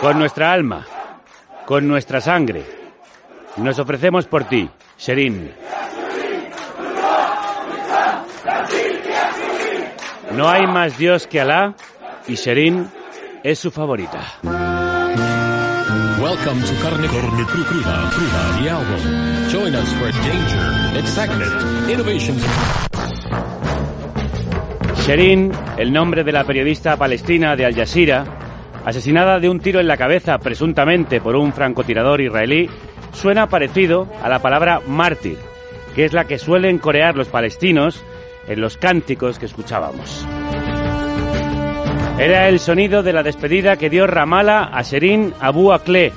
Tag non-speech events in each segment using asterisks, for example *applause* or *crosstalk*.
Con nuestra alma, con nuestra sangre, nos ofrecemos por ti, Sherin. No hay más Dios que Alá y Sherin es su favorita. Welcome to Carne, Carne Cru- Cruda, Cruda, the album. Join us for danger, excitement, innovation. Sherin, el nombre de la periodista palestina de Al Jazeera, asesinada de un tiro en la cabeza presuntamente por un francotirador israelí, suena parecido a la palabra mártir, que es la que suelen corear los palestinos en los cánticos que escuchábamos. Era el sonido de la despedida que dio Ramallah a Sherin Abu Akleh,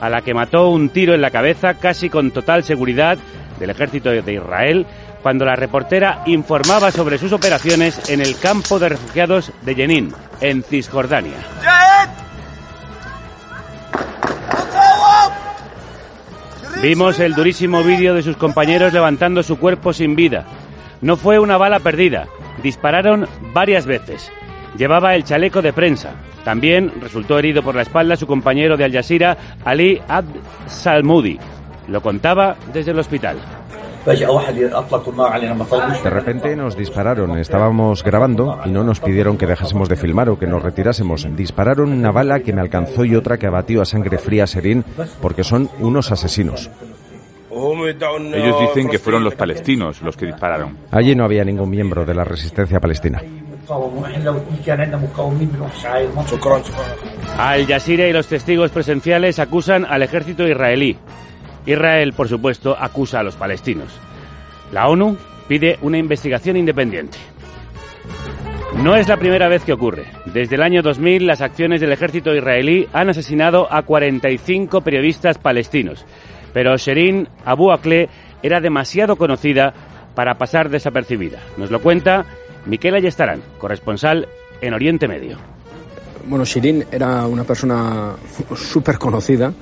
a la que mató un tiro en la cabeza casi con total seguridad del ejército de Israel cuando la reportera informaba sobre sus operaciones en el campo de refugiados de Jenin, en Cisjordania. Vimos el durísimo vídeo de sus compañeros levantando su cuerpo sin vida. No fue una bala perdida, dispararon varias veces. Llevaba el chaleco de prensa. También resultó herido por la espalda su compañero de Al Jazeera, Ali Abd Salmoudi. Lo contaba desde el hospital. De repente nos dispararon, estábamos grabando y no nos pidieron que dejásemos de filmar o que nos retirásemos. Dispararon una bala que me alcanzó y otra que abatió a sangre fría a Serín porque son unos asesinos. Ellos dicen que fueron los palestinos los que dispararon. Allí no había ningún miembro de la resistencia palestina. Al Jazeera y los testigos presenciales acusan al ejército israelí. Israel, por supuesto, acusa a los palestinos. La ONU pide una investigación independiente. No es la primera vez que ocurre. Desde el año 2000, las acciones del ejército israelí han asesinado a 45 periodistas palestinos. Pero Sherin Abu Akleh era demasiado conocida para pasar desapercibida. Nos lo cuenta Miquel Ayestarán, corresponsal en Oriente Medio. Bueno, Shirin era una persona *laughs* súper conocida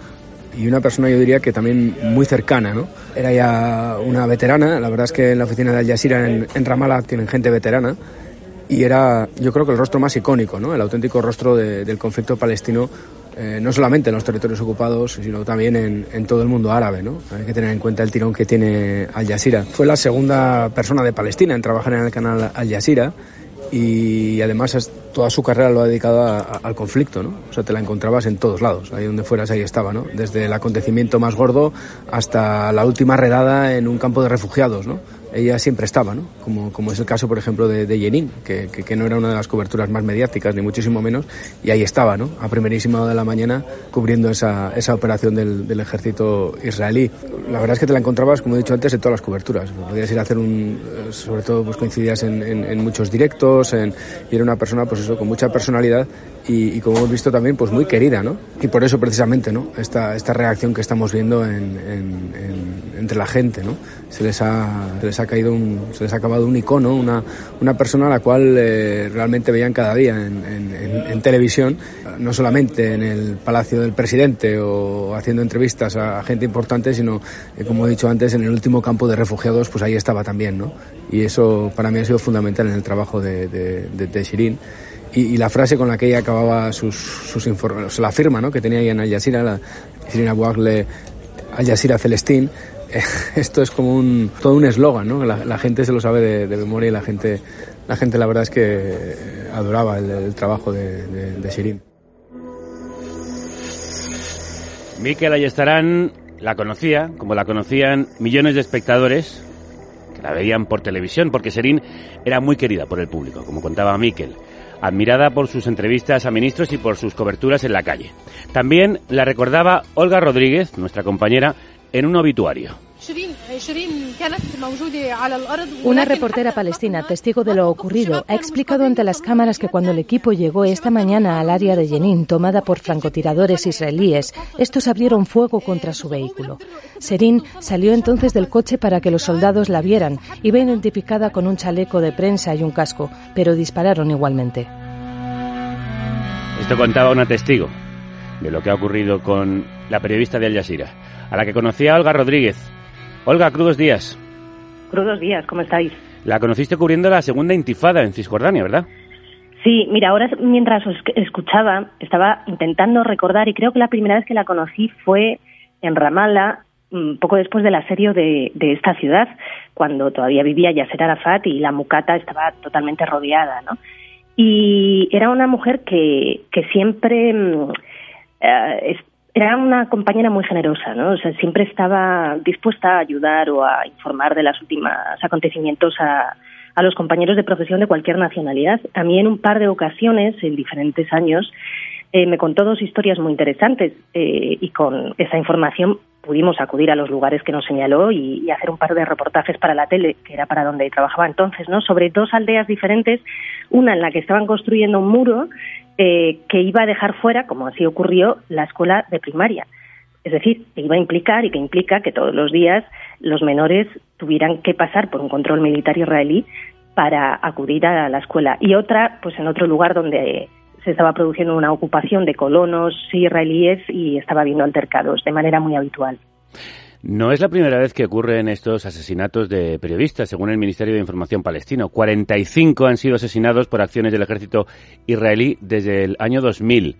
y una persona, yo diría que también muy cercana, ¿no? Era ya una veterana, la verdad es que en la oficina de Al Jazeera en, en Ramallah tienen gente veterana y era, yo creo que el rostro más icónico, ¿no? El auténtico rostro de- del conflicto palestino, eh, no solamente en los territorios ocupados, sino también en, en todo el mundo árabe, ¿no? Hay que tener en cuenta el tirón que tiene Al Jazeera. Fue la segunda persona de Palestina en trabajar en el canal Al Jazeera y además toda su carrera lo ha dedicado a- al conflicto, ¿no? O sea, te la encontrabas en todos lados, ahí donde fueras, ahí estaba, ¿no? Desde el acontecimiento más gordo hasta la última redada en un campo de refugiados, ¿no? Ella siempre estaba, ¿no? Como, como es el caso, por ejemplo, de, de Jenin, que, que, que no era una de las coberturas más mediáticas, ni muchísimo menos, y ahí estaba, ¿no? A primerísima hora de la mañana cubriendo esa, esa operación del, del ejército israelí. La verdad es que te la encontrabas, como he dicho antes, en todas las coberturas. Podías ir a hacer un, eh, sobre todo, pues coincidías en, en, en muchos directos, en, y era una persona, pues eso, con mucha personalidad y, y como hemos visto también, pues muy querida, ¿no? Y por eso precisamente, ¿no? Esta, esta reacción que estamos viendo en, en- en- entre la gente, ¿no? Se les ha, se les ha caído un, se les ha acabado un icono, una, una persona a la cual eh, realmente veían cada día en, en- en- en televisión, no solamente en el palacio del presidente o haciendo entrevistas a, a gente importante, sino, eh, como he dicho antes, en el último campo de refugiados, pues ahí estaba también, ¿no? Y eso para mí ha sido fundamental en el trabajo de, de, de- de Shirin. Y, y la frase con la que ella acababa sus, sus informes, o sea, la firma ¿no? que tenía ahí en Al Jazeera, la Shirin Abu Akleh, Al Jazeera Celestín, *laughs* esto es como un, todo un eslogan, ¿no? La, gente se lo sabe de, memoria y la gente, la gente la verdad es que eh, adoraba el, el trabajo de, de, de Shirin. Miquel Ayestarán la conocía, como la conocían millones de espectadores que la veían por televisión, porque Serín era muy querida por el público, como contaba Miquel, admirada por sus entrevistas a ministros y por sus coberturas en la calle. También la recordaba Olga Rodríguez, nuestra compañera, en un obituario. Una reportera palestina, testigo de lo ocurrido, ha explicado ante las cámaras que cuando el equipo llegó esta mañana al área de Jenin, tomada por francotiradores israelíes, estos abrieron fuego contra su vehículo. Serin salió entonces del coche para que los soldados la vieran. Iba identificada con un chaleco de prensa y un casco, pero dispararon igualmente. Esto contaba una testigo de lo que ha ocurrido con la periodista de Al Jazeera, a la que conocía Olga Rodríguez. Olga, crudos días. Crudos días, ¿cómo estáis? La conociste cubriendo la segunda intifada en Cisjordania, ¿verdad? Sí, mira, ahora mientras os escuchaba, estaba intentando recordar y creo que la primera vez que la conocí fue en Ramallah, mm, poco después del asedio de, de esta ciudad, cuando todavía vivía Yasser Arafat y la mucata estaba totalmente rodeada, ¿no? Y era una mujer que, que siempre mm, eh, era una compañera muy generosa, ¿no? O sea, siempre estaba dispuesta a ayudar o a informar de los últimos acontecimientos a, a los compañeros de profesión de cualquier nacionalidad. A mí en un par de ocasiones, en diferentes años, eh, me contó dos historias muy interesantes eh, y con esa información pudimos acudir a los lugares que nos señaló y, hacer un par de reportajes para la tele, que era para donde trabajaba entonces, ¿no? Sobre dos aldeas diferentes, una en la que estaban construyendo un muro eh, que iba a dejar fuera, como así ocurrió, la escuela de primaria. Es decir, que iba a implicar y que implica que todos los días los menores tuvieran que pasar por un control militar israelí para acudir a la escuela. Y otra, pues en otro lugar donde se estaba produciendo una ocupación de colonos israelíes y estaba habiendo altercados de manera muy habitual. No es la primera vez que ocurren estos asesinatos de periodistas, según el Ministerio de Información palestino. 45 han sido asesinados por acciones del ejército israelí desde el año 2000.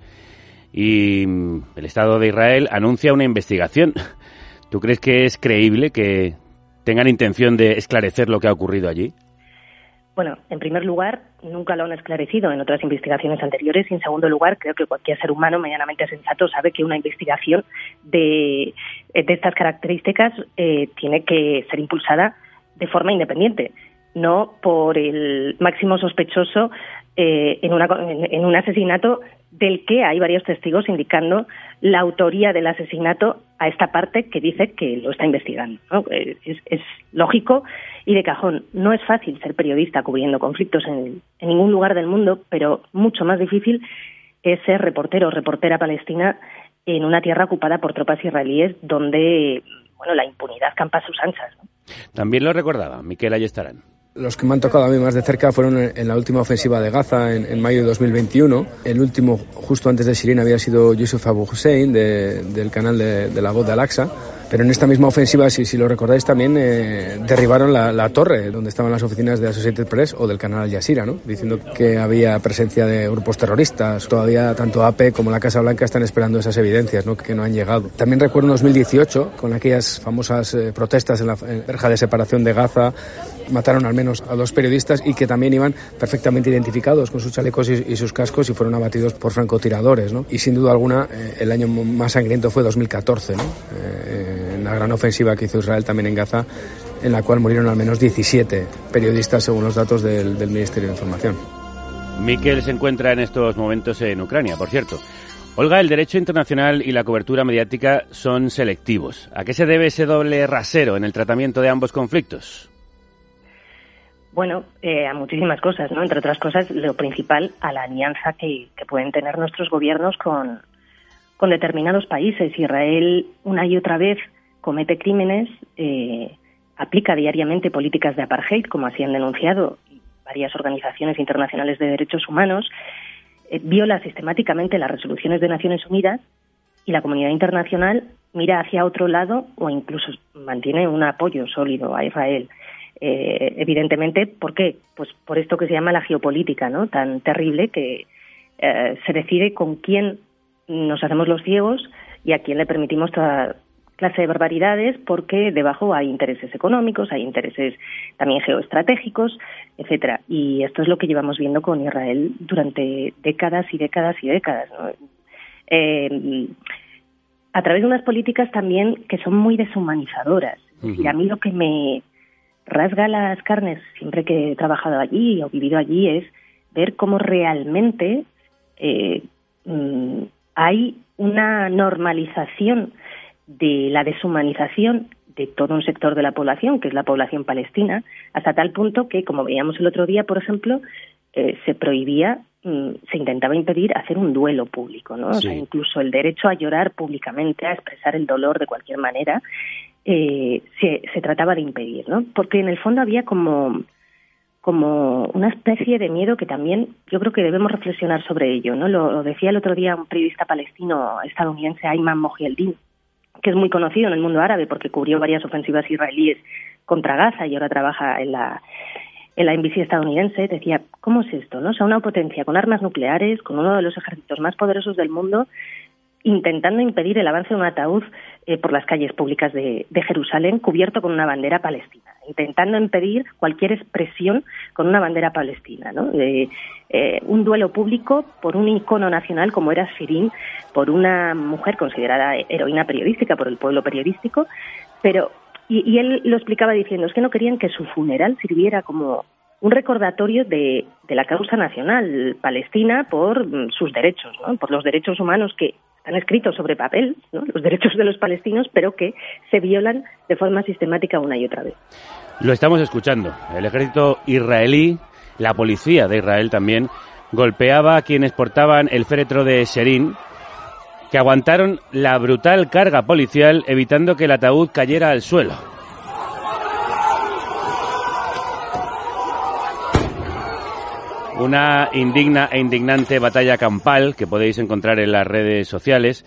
Y mm, el Estado de Israel anuncia una investigación. *laughs* ¿Tú crees que es creíble que tengan intención de esclarecer lo que ha ocurrido allí? Bueno, en primer lugar, nunca lo han esclarecido en otras investigaciones anteriores y en segundo lugar, creo que cualquier ser humano medianamente sensato sabe que una investigación de, estas características eh, tiene que ser impulsada de forma independiente, no por el máximo sospechoso eh, en, en un asesinato del que hay varios testigos indicando la autoría del asesinato a esta parte que dice que lo está investigando. Eh, es, lógico y de cajón. No es fácil ser periodista cubriendo conflictos en, ningún lugar del mundo, pero mucho más difícil es ser reportero o reportera palestina en una tierra ocupada por tropas israelíes donde bueno, la impunidad campa a sus anchas. También lo recordaba Miquel Ayestarán. Los que me han tocado a mí más de cerca fueron en la última ofensiva de Gaza en, mayo de 2021. El último, justo antes de Sirin, había sido Yusuf Abu Hussein del canal de, de la voz de Al-Aqsa. Pero en esta misma ofensiva, si, si lo recordáis también, eh, derribaron la, torre donde estaban las oficinas de Associated Press o del canal Al Jazeera, ¿no? diciendo que había presencia de grupos terroristas. Todavía tanto AP como la Casa Blanca están esperando esas evidencias ¿no? que no han llegado. También recuerdo en 2018, con aquellas famosas eh, protestas en la verja de separación de Gaza, mataron al menos a dos periodistas y que también iban perfectamente identificados con sus chalecos y, sus cascos y fueron abatidos por francotiradores. ¿no? Y sin duda alguna, eh, el año más sangriento fue 2014. ¿no? la gran ofensiva que hizo Israel también en Gaza, en la cual murieron al menos 17 periodistas según los datos del, Ministerio de Información. Miquel se encuentra en estos momentos en Ucrania, por cierto. Olga, el derecho internacional y la cobertura mediática son selectivos. ¿A qué se debe ese doble rasero en el tratamiento de ambos conflictos? Bueno, eh, a muchísimas cosas, ¿no? Entre otras cosas, lo principal, a la alianza que pueden tener nuestros gobiernos con, determinados países. Israel, una y otra vez, comete crímenes, eh, aplica diariamente políticas de apartheid, como así han denunciado varias organizaciones internacionales de derechos humanos, eh, viola sistemáticamente las resoluciones de Naciones Unidas y la comunidad internacional mira hacia otro lado o incluso mantiene un apoyo sólido a Israel. Eh, evidentemente, ¿por qué? Pues por esto que se llama la geopolítica, ¿no? Tan terrible que se decide con quién nos hacemos los ciegos y a quién le permitimos toda, clase de barbaridades porque debajo hay intereses económicos, hay intereses también geoestratégicos, etcétera. Y esto es lo que llevamos viendo con Israel durante décadas y décadas y décadas. Eh, a través de unas políticas también que son muy deshumanizadoras. Y a mí lo que me rasga las carnes siempre que he trabajado allí o vivido allí es ver cómo realmente eh, mm, hay una normalización de la deshumanización de todo un sector de la población, que es la población palestina, hasta tal punto que, como veíamos el otro día, por ejemplo, eh, se prohibía, mm, se intentaba impedir hacer un duelo público, ¿no? O sea, incluso el derecho a llorar públicamente, a expresar el dolor de cualquier manera, eh, se, se trataba de impedir, ¿no? Porque en el fondo había como como una especie de miedo que también yo creo que debemos reflexionar sobre ello, ¿no? Lo, decía el otro día un periodista palestino estadounidense, Ayman Mohieldin, que es muy conocido en el mundo árabe porque cubrió varias ofensivas israelíes contra Gaza y ahora trabaja en la en la NBC estadounidense, decía, ¿cómo es esto? ¿no? O sea, una potencia con armas nucleares, con uno de los ejércitos más poderosos del mundo, intentando impedir el avance de un ataúd eh, por las calles públicas de, Jerusalén cubierto con una bandera palestina, intentando impedir cualquier expresión con una bandera palestina. ¿no? Eh, un duelo público por un icono nacional como era Shirin, por una mujer considerada heroína periodística por el pueblo periodístico, pero y, él lo explicaba diciendo es que no querían que su funeral sirviera como un recordatorio de, de, la causa nacional palestina por mm, sus derechos, ¿no? por los derechos humanos que han escrito sobre papel, los derechos de los palestinos, pero que se violan de forma sistemática una y otra vez. Lo estamos escuchando. El ejército israelí, la policía de Israel también, golpeaba a quienes portaban el féretro de Sherin, que aguantaron la brutal carga policial evitando que el ataúd cayera al suelo. Una indigna e indignante batalla campal que podéis encontrar en las redes sociales.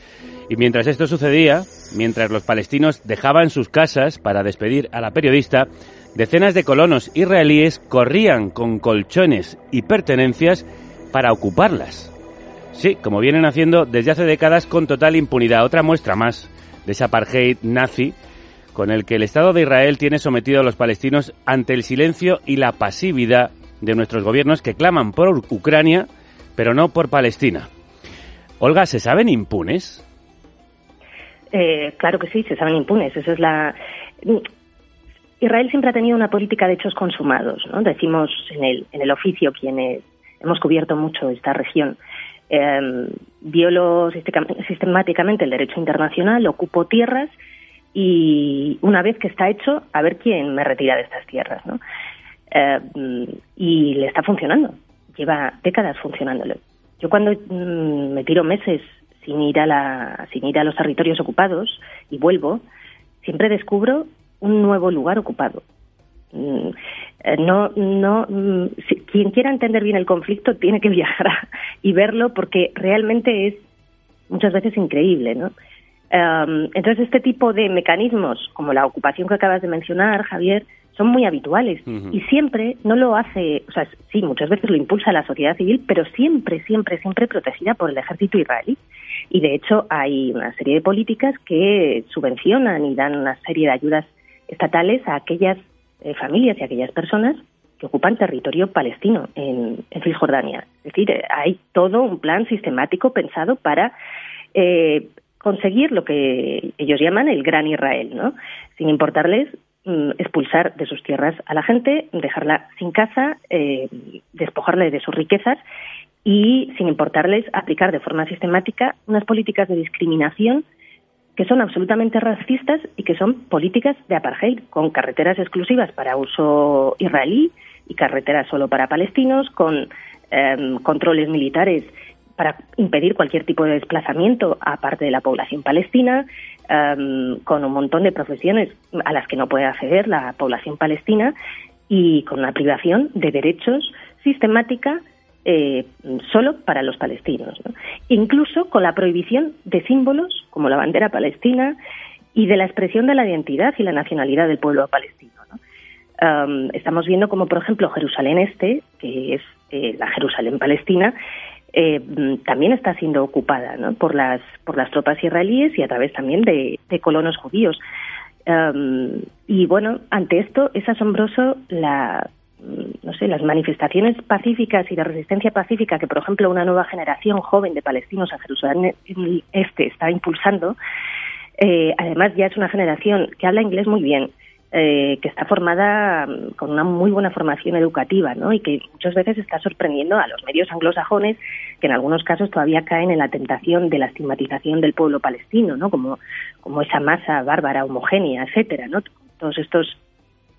Y mientras esto sucedía, mientras los palestinos dejaban sus casas para despedir a la periodista, decenas de colonos israelíes corrían con colchones y pertenencias para ocuparlas. Sí, como vienen haciendo desde hace décadas con total impunidad. Otra muestra más de ese apartheid nazi con el que el Estado de Israel tiene sometido a los palestinos ante el silencio y la pasividad de nuestros gobiernos que claman por Ucrania, pero no por Palestina. Olga, ¿se saben impunes? Eh, claro que sí, se saben impunes. Eso es la. Israel siempre ha tenido una política de hechos consumados, ¿no? Decimos en el, en el oficio quienes hemos cubierto mucho esta región. Eh, violó sistemáticamente el derecho internacional, ocupó tierras y una vez que está hecho, a ver quién me retira de estas tierras, ¿no? Eh, y le está funcionando. Lleva décadas funcionándole. Yo cuando mm, me tiro meses sin ir a la, sin ir a los territorios ocupados y vuelvo, siempre descubro un nuevo lugar ocupado. Mm, eh, no, no, mm, quien quiera entender bien el conflicto tiene que *laughs* viajar y verlo porque realmente es muchas veces increíble, ¿no? Em, entonces este tipo de mecanismos, como la ocupación que acabas de mencionar, Javier, son muy habituales y siempre no lo hace, o sea, sí, muchas veces lo impulsa la sociedad civil, pero siempre, siempre, siempre protegida por el ejército israelí. Y de hecho hay una serie de políticas que subvencionan y dan una serie de ayudas estatales a aquellas eh, familias y a aquellas personas que ocupan territorio palestino en, Cisjordania. Es decir, hay todo un plan sistemático pensado para eh, conseguir lo que ellos llaman el gran Israel, ¿no? Sin importarles expulsar de sus tierras a la gente, dejarla sin casa, eh, despojarle de sus riquezas y, sin importarles, aplicar de forma sistemática unas políticas de discriminación que son absolutamente racistas y que son políticas de apartheid, con carreteras exclusivas para uso israelí y carreteras solo para palestinos, con em, controles militares para impedir cualquier tipo de desplazamiento a parte de la población palestina, Em, con un montón de profesiones a las que no puede acceder la población palestina y con una privación de derechos sistemática eh, solo para los palestinos. Incluso con la prohibición de símbolos como la bandera palestina y de la expresión de la identidad y la nacionalidad del pueblo palestino. Em, estamos viendo como, por ejemplo, Jerusalén Este, que es eh, la Jerusalén palestina, eh, también está siendo ocupada por las por las tropas israelíes y a través también de, colonos judíos. Y bueno ante esto es asombroso la mm, no sé las manifestaciones pacíficas y de resistencia pacífica que por ejemplo una nueva generación joven de palestinos a Jerusalén este está impulsando. Eh, además ya es una generación que habla inglés muy bien eh, que está formada mm, con una muy buena formación educativa, ¿no? Y que muchas veces está sorprendiendo a los medios anglosajones que en algunos casos todavía caen en la tentación de la estigmatización del pueblo palestino, ¿no? Como, como esa masa bárbara, homogénea, etcétera, ¿no? Todos estos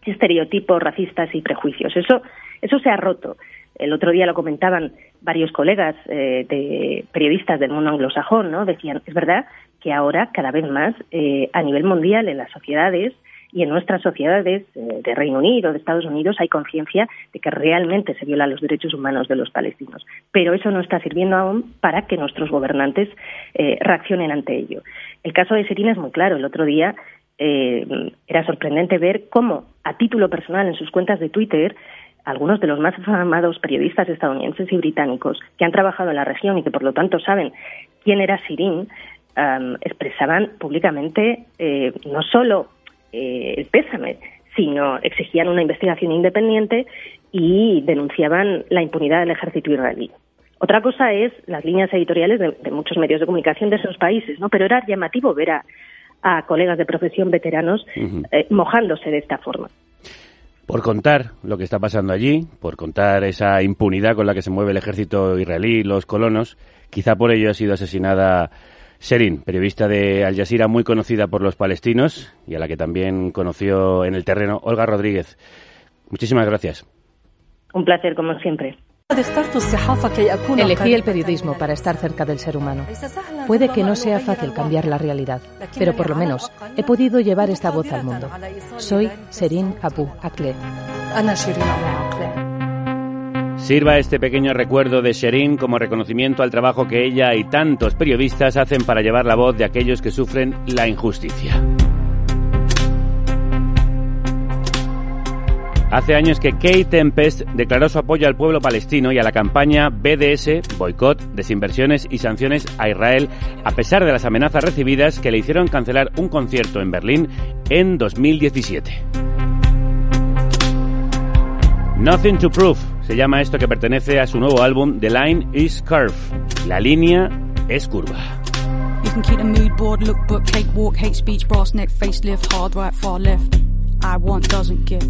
estereotipos racistas y prejuicios. Eso, eso se ha roto. El otro día lo comentaban varios colegas eh, de periodistas del mundo anglosajón, ¿no? Decían, es verdad que ahora cada vez más eh, a nivel mundial en las sociedades y en nuestras sociedades eh, de Reino Unido, de Estados Unidos, hay conciencia de que realmente se violan los derechos humanos de los palestinos. Pero eso no está sirviendo aún para que nuestros gobernantes eh, reaccionen ante ello. El caso de Serina es muy claro. El otro día eh, era sorprendente ver cómo, a título personal, en sus cuentas de Twitter, algunos de los más afamados periodistas estadounidenses y británicos que han trabajado en la región y que por lo tanto saben quién era Sirin, expresaban públicamente no solo eh, el pésame, sino exigían una investigación independiente y denunciaban la impunidad del ejército israelí. Otra cosa es las líneas editoriales de, muchos medios de comunicación de esos países, ¿no? Pero era llamativo ver a, colegas de profesión veteranos eh, mojándose de esta forma. Por contar lo que está pasando allí, por contar esa impunidad con la que se mueve el ejército israelí los colonos, quizá por ello ha sido asesinada Sherin, periodista de Al Jazeera muy conocida por los palestinos y a la que también conoció en el terreno Olga Rodríguez. Muchísimas gracias. Un placer, como siempre. Elegí el periodismo para estar cerca del ser humano. Puede que no sea fácil cambiar la realidad, pero por lo menos he podido llevar esta voz al mundo. Soy Sherin Abu Akleh. Sirva este pequeño recuerdo de Sherin como reconocimiento al trabajo que ella y tantos periodistas hacen para llevar la voz de aquellos que sufren la injusticia. Hace años que Kate Tempest declaró su apoyo al pueblo palestino y a la campaña BDS, boicot, desinversiones y sanciones a Israel, a pesar de las amenazas recibidas que le hicieron cancelar un concierto en Berlín en 2017. Nothing to Prove se llama esto que pertenece a su nuevo álbum The Line is Curve. La línea es curva. You can keep the mood board, look book, cake walk, hate speech, brass neck, facelift, hard right, far left. I want doesn't get.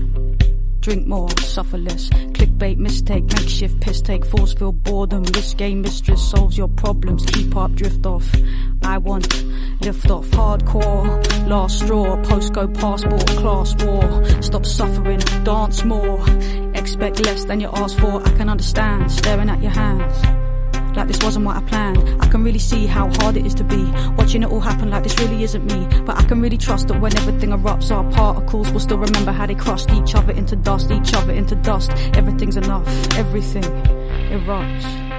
Drink more, suffer less. Clickbait, mistake, makeshift, piss take, force feel boredom. This game mistress solves your problems. Keep up, drift off. I want lift off, hardcore, last straw, postcode, passport, class war. Stop suffering, dance more. Expect less than you ask for. I can understand, staring at your hands like this wasn't what I planned. I can really see how hard it is to be watching it all happen like this really isn't me. But I can really trust that when everything erupts, our particles will still remember how they crushed each other into dust, each other into dust. Everything's enough, everything erupts.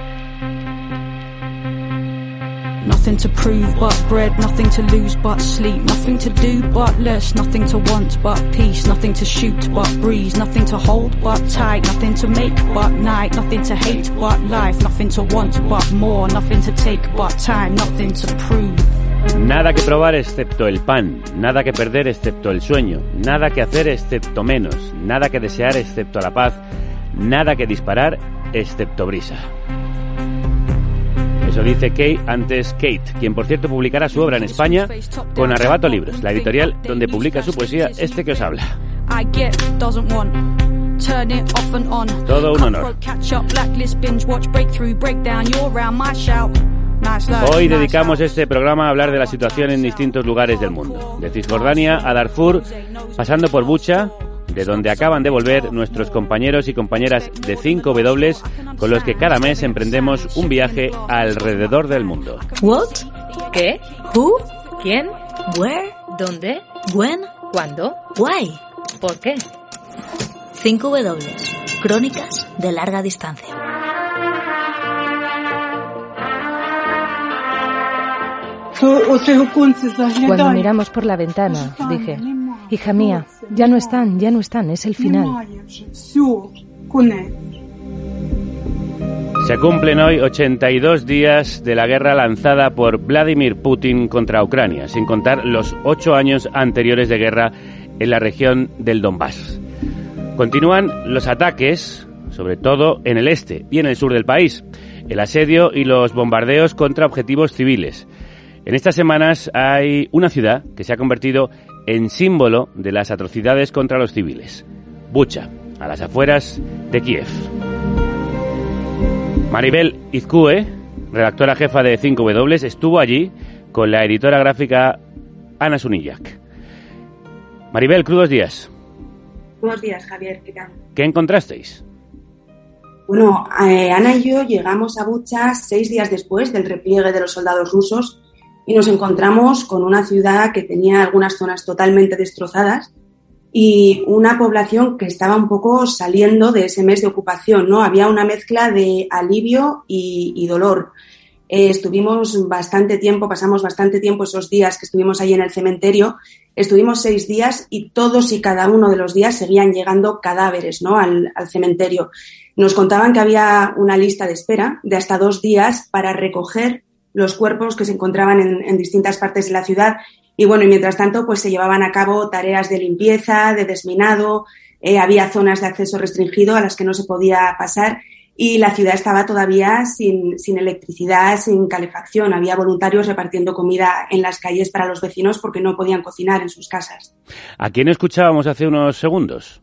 Nothing to prove but bread, nothing to lose but sleep, nothing to do but less, nothing to want but peace, nothing to shoot but breeze, nothing to hold but tight, nothing to make but night, nothing to hate but life, nothing to want but more, nothing to take but time, nothing to prove. Nada que probar excepto el pan, nada que perder excepto el sueño, nada que hacer excepto menos, nada que desear excepto la paz, nada que disparar excepto brisa. Eso dice Kate antes Kate, quien por cierto publicará su obra en España con Arrebato Libros, la editorial donde publica su poesía este que os habla. Todo un honor. Hoy dedicamos este programa a hablar de la situación en distintos lugares del mundo, de Cisjordania a Darfur, pasando por Bucha, de donde acaban de volver nuestros compañeros y compañeras de 5W con los que cada mes emprendemos un viaje alrededor del mundo. What? ¿Qué? Who? ¿Quién? Where? ¿Dónde? When? ¿Cuándo? Why? ¿Por qué? 5W. Crónicas de larga distancia. Cuando miramos por la ventana, dije, Hija mía, ya no están, ya no están, es el final. Se cumplen hoy 82 días de la guerra lanzada por Vladimir Putin contra Ucrania, sin contar los ocho años anteriores de guerra en la región del Donbass. Continúan los ataques, sobre todo en el este y en el sur del país, el asedio y los bombardeos contra objetivos civiles. En estas semanas hay una ciudad que se ha convertido en símbolo de las atrocidades contra los civiles. Bucha, a las afueras de Kiev. Maribel Izcue, redactora jefa de 5W, estuvo allí con la editora gráfica Ana Sunillac. Maribel, crudos días. Buenos días, Javier. ¿Qué ¿Qué encontrasteis? Bueno, eh, Ana y yo llegamos a Bucha seis días después del repliegue de los soldados rusos y nos encontramos con una ciudad que tenía algunas zonas totalmente destrozadas y una población que estaba un poco saliendo de ese mes de ocupación, ¿no? Había una mezcla de alivio y, dolor. Eh, estuvimos bastante tiempo, pasamos bastante tiempo esos días que estuvimos ahí en el cementerio. Estuvimos seis días y todos y cada uno de los días seguían llegando cadáveres, ¿no? Al, al cementerio. Nos contaban que había una lista de espera de hasta dos días para recoger los cuerpos que se encontraban en, distintas partes de la ciudad. Y bueno, y mientras tanto, pues se llevaban a cabo tareas de limpieza, de desminado, eh, había zonas de acceso restringido a las que no se podía pasar y la ciudad estaba todavía sin, sin, electricidad, sin calefacción. Había voluntarios repartiendo comida en las calles para los vecinos porque no podían cocinar en sus casas. ¿A quién escuchábamos hace unos segundos?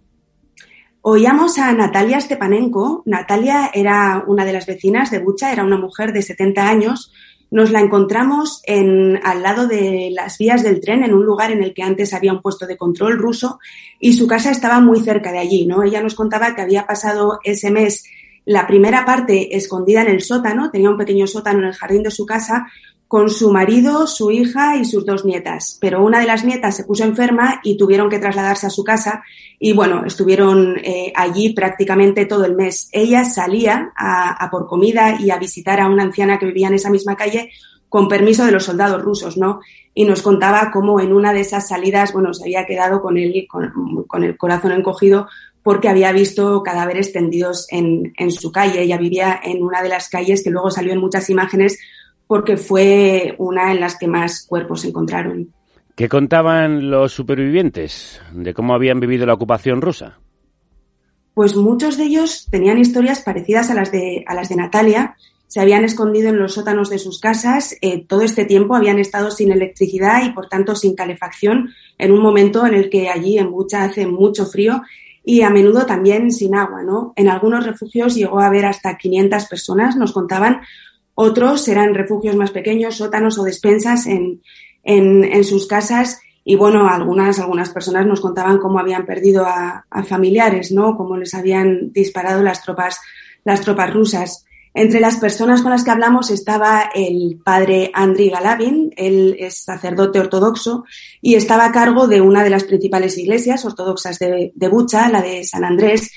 Oíamos a Natalia Stepanenko. Natalia era una de las vecinas de Bucha, era una mujer de 70 años nos la encontramos en, al lado de las vías del tren, en un lugar en el que antes había un puesto de control ruso y su casa estaba muy cerca de allí, ¿no? Ella nos contaba que había pasado ese mes la primera parte escondida en el sótano, tenía un pequeño sótano en el jardín de su casa, con su marido, su hija y sus dos nietas. Pero una de las nietas se puso enferma y tuvieron que trasladarse a su casa y bueno, estuvieron eh, allí prácticamente todo el mes. Ella salía a, por comida y a visitar a una anciana que vivía en esa misma calle con permiso de los soldados rusos, ¿no? Y nos contaba cómo en una de esas salidas, bueno, se había quedado con, él, con, el corazón encogido porque había visto cadáveres tendidos en, en su calle. Ella vivía en una de las calles que luego salió en muchas imágenes porque fue una en las que más cuerpos encontraron. ¿Qué contaban los supervivientes de cómo habían vivido la ocupación rusa? Pues muchos de ellos tenían historias parecidas a las de, a las de Natalia. Se habían escondido en los sótanos de sus casas. Eh, todo este tiempo habían estado sin electricidad y, por tanto, sin calefacción en un momento en el que allí en Bucha hace mucho frío y a menudo también sin agua, ¿no? En algunos refugios llegó a haber hasta 500 personas, nos contaban, otros eran refugios más pequeños, sótanos o despensas en, en, sus casas. Y bueno, algunas, algunas personas nos contaban cómo habían perdido a, familiares, ¿no? Cómo les habían disparado las tropas, las tropas rusas. Entre las personas con las que hablamos estaba el padre Andriy Galavin, él es sacerdote ortodoxo y estaba a cargo de una de las principales iglesias ortodoxas de Bucha, la de San Andrés,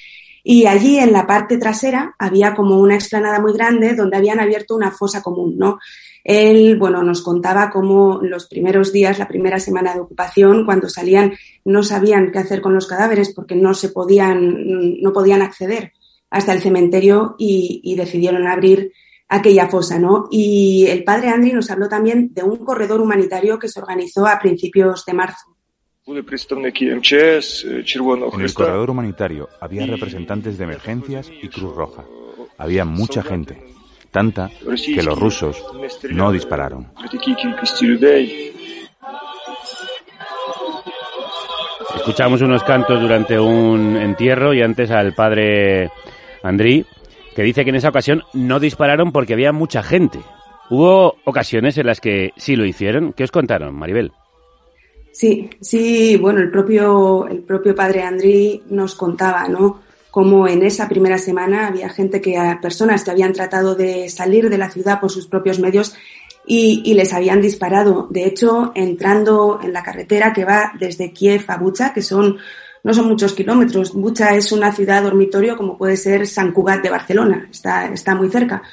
y allí en la parte trasera había como una explanada muy grande donde habían abierto una fosa común, ¿no? Él, bueno, nos contaba cómo los primeros días, la primera semana de ocupación, cuando salían, no sabían qué hacer con los cadáveres porque no se podían, no podían acceder hasta el cementerio y, decidieron abrir aquella fosa, ¿no? Y el padre Andri nos habló también de un corredor humanitario que se organizó a principios de marzo. En el corredor humanitario había representantes de emergencias y Cruz Roja. Había mucha gente, tanta que los rusos no dispararon. Escuchamos unos cantos durante un entierro y antes al padre Andrí, que dice que en esa ocasión no dispararon porque había mucha gente. ¿Hubo ocasiones en las que sí lo hicieron? ¿Qué os contaron, Maribel? Sí, sí, bueno, el propio, el propio padre Andri nos contaba, ¿no? Cómo en esa primera semana había gente que, personas que habían tratado de salir de la ciudad por sus propios medios y, les habían disparado. De hecho, entrando en la carretera que va desde Kiev a Bucha, que son, no son muchos kilómetros. Bucha es una ciudad dormitorio como puede ser San Cugat de Barcelona, está, está muy cerca.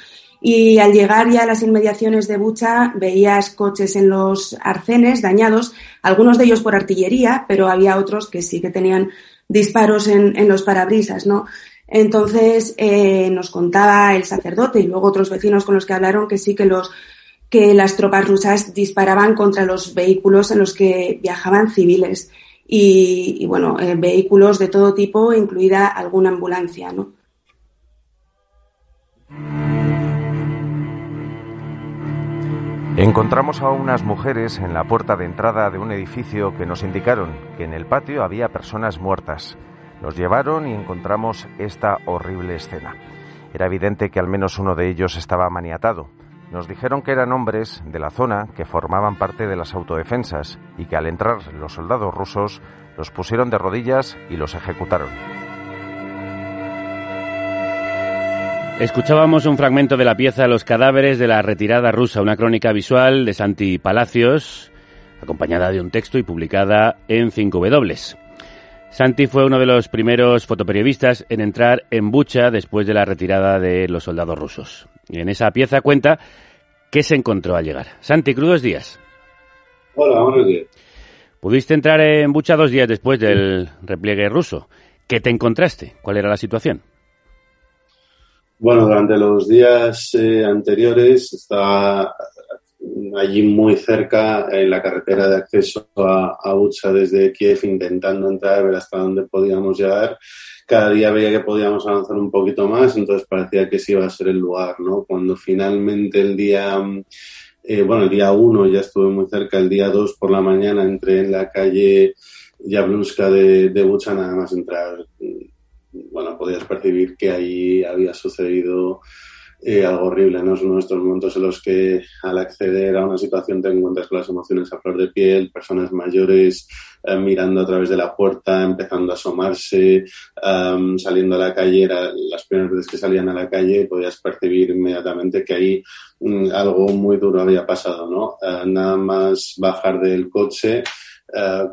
Y al llegar ya a las inmediaciones de Bucha, veías coches en los arcenes dañados, algunos de ellos por artillería, pero había otros que sí que tenían disparos en, en los parabrisas, ¿no? Entonces eh, nos contaba el sacerdote y luego otros vecinos con los que hablaron que sí que los que las tropas rusas disparaban contra los vehículos en los que viajaban civiles y, y bueno, eh, vehículos de todo tipo, incluida alguna ambulancia, ¿no? Encontramos a unas mujeres en la puerta de entrada de un edificio que nos indicaron que en el patio había personas muertas. Nos llevaron y encontramos esta horrible escena. Era evidente que al menos uno de ellos estaba maniatado. Nos dijeron que eran hombres de la zona que formaban parte de las autodefensas y que al entrar los soldados rusos los pusieron de rodillas y los ejecutaron. Escuchábamos un fragmento de la pieza Los cadáveres de la retirada rusa, una crónica visual de Santi Palacios, acompañada de un texto y publicada en 5W. Santi fue uno de los primeros fotoperiodistas en entrar en Bucha después de la retirada de los soldados rusos. Y en esa pieza cuenta qué se encontró al llegar. Santi, crudos días. Hola, buenos días. Pudiste entrar en Bucha dos días después del repliegue ruso. ¿Qué te encontraste? ¿Cuál era la situación? Bueno, durante los días eh, anteriores estaba allí muy cerca en la carretera de acceso a, a Bucha desde Kiev intentando entrar ver hasta dónde podíamos llegar. Cada día veía que podíamos avanzar un poquito más, entonces parecía que sí iba a ser el lugar, ¿no? Cuando finalmente el día, eh, bueno, el día uno ya estuve muy cerca, el día dos por la mañana entré en la calle Jablonska de, de nada más entrar bueno, podías percibir que ahí había sucedido eh, algo horrible, ¿no? Son estos momentos en los que al acceder a una situación te encuentras con las emociones a flor de piel, personas mayores eh, mirando a través de la puerta, empezando a asomarse, saliendo a la calle, las primeras veces que salían a la calle podías percibir inmediatamente que ahí mm, algo muy duro había pasado, ¿no? Eh, nada más bajar del coche,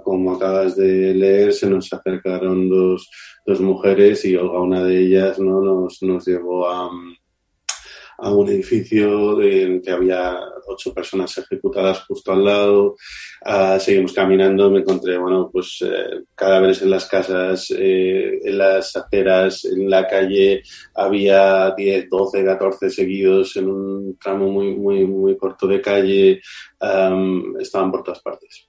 como acabas de leer, se nos acercaron dos dos mujeres y Olga, una de ellas, ¿no? nos, nos llevó a, a un edificio en que había ocho personas ejecutadas justo al lado. Uh, seguimos caminando, me encontré, bueno, pues eh, cadáveres en las casas, eh, en las aceras, en la calle. Había 10, 12, 14 seguidos en un tramo muy, muy, muy corto de calle. Um, estaban por todas partes.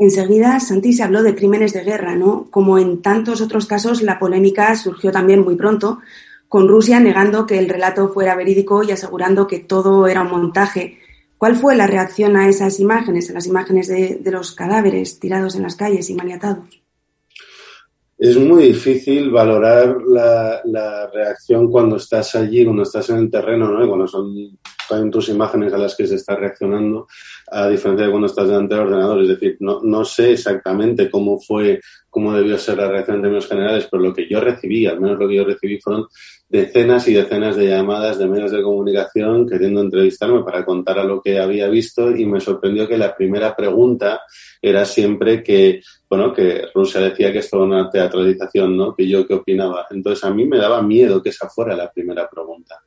Enseguida, Santi se habló de crímenes de guerra, ¿no? Como en tantos otros casos, la polémica surgió también muy pronto, con Rusia negando que el relato fuera verídico y asegurando que todo era un montaje. ¿Cuál fue la reacción a esas imágenes, a las imágenes de, los cadáveres tirados en las calles y maniatados? Es muy difícil valorar la, la, reacción cuando estás allí, cuando estás en el terreno, ¿no? cuando son en tus imágenes a las que se está reaccionando, a diferencia de cuando estás delante del ordenador. Es decir, no, no sé exactamente cómo fue, cómo debió ser la reacción en términos generales, pero lo que yo recibí, al menos lo que yo recibí, fueron decenas y decenas de llamadas de medios de comunicación queriendo entrevistarme para contar a lo que había visto y me sorprendió que la primera pregunta era siempre que, bueno, que Rusia decía que esto era una teatralización, ¿no? Que yo qué opinaba. Entonces a mí me daba miedo que esa fuera la primera pregunta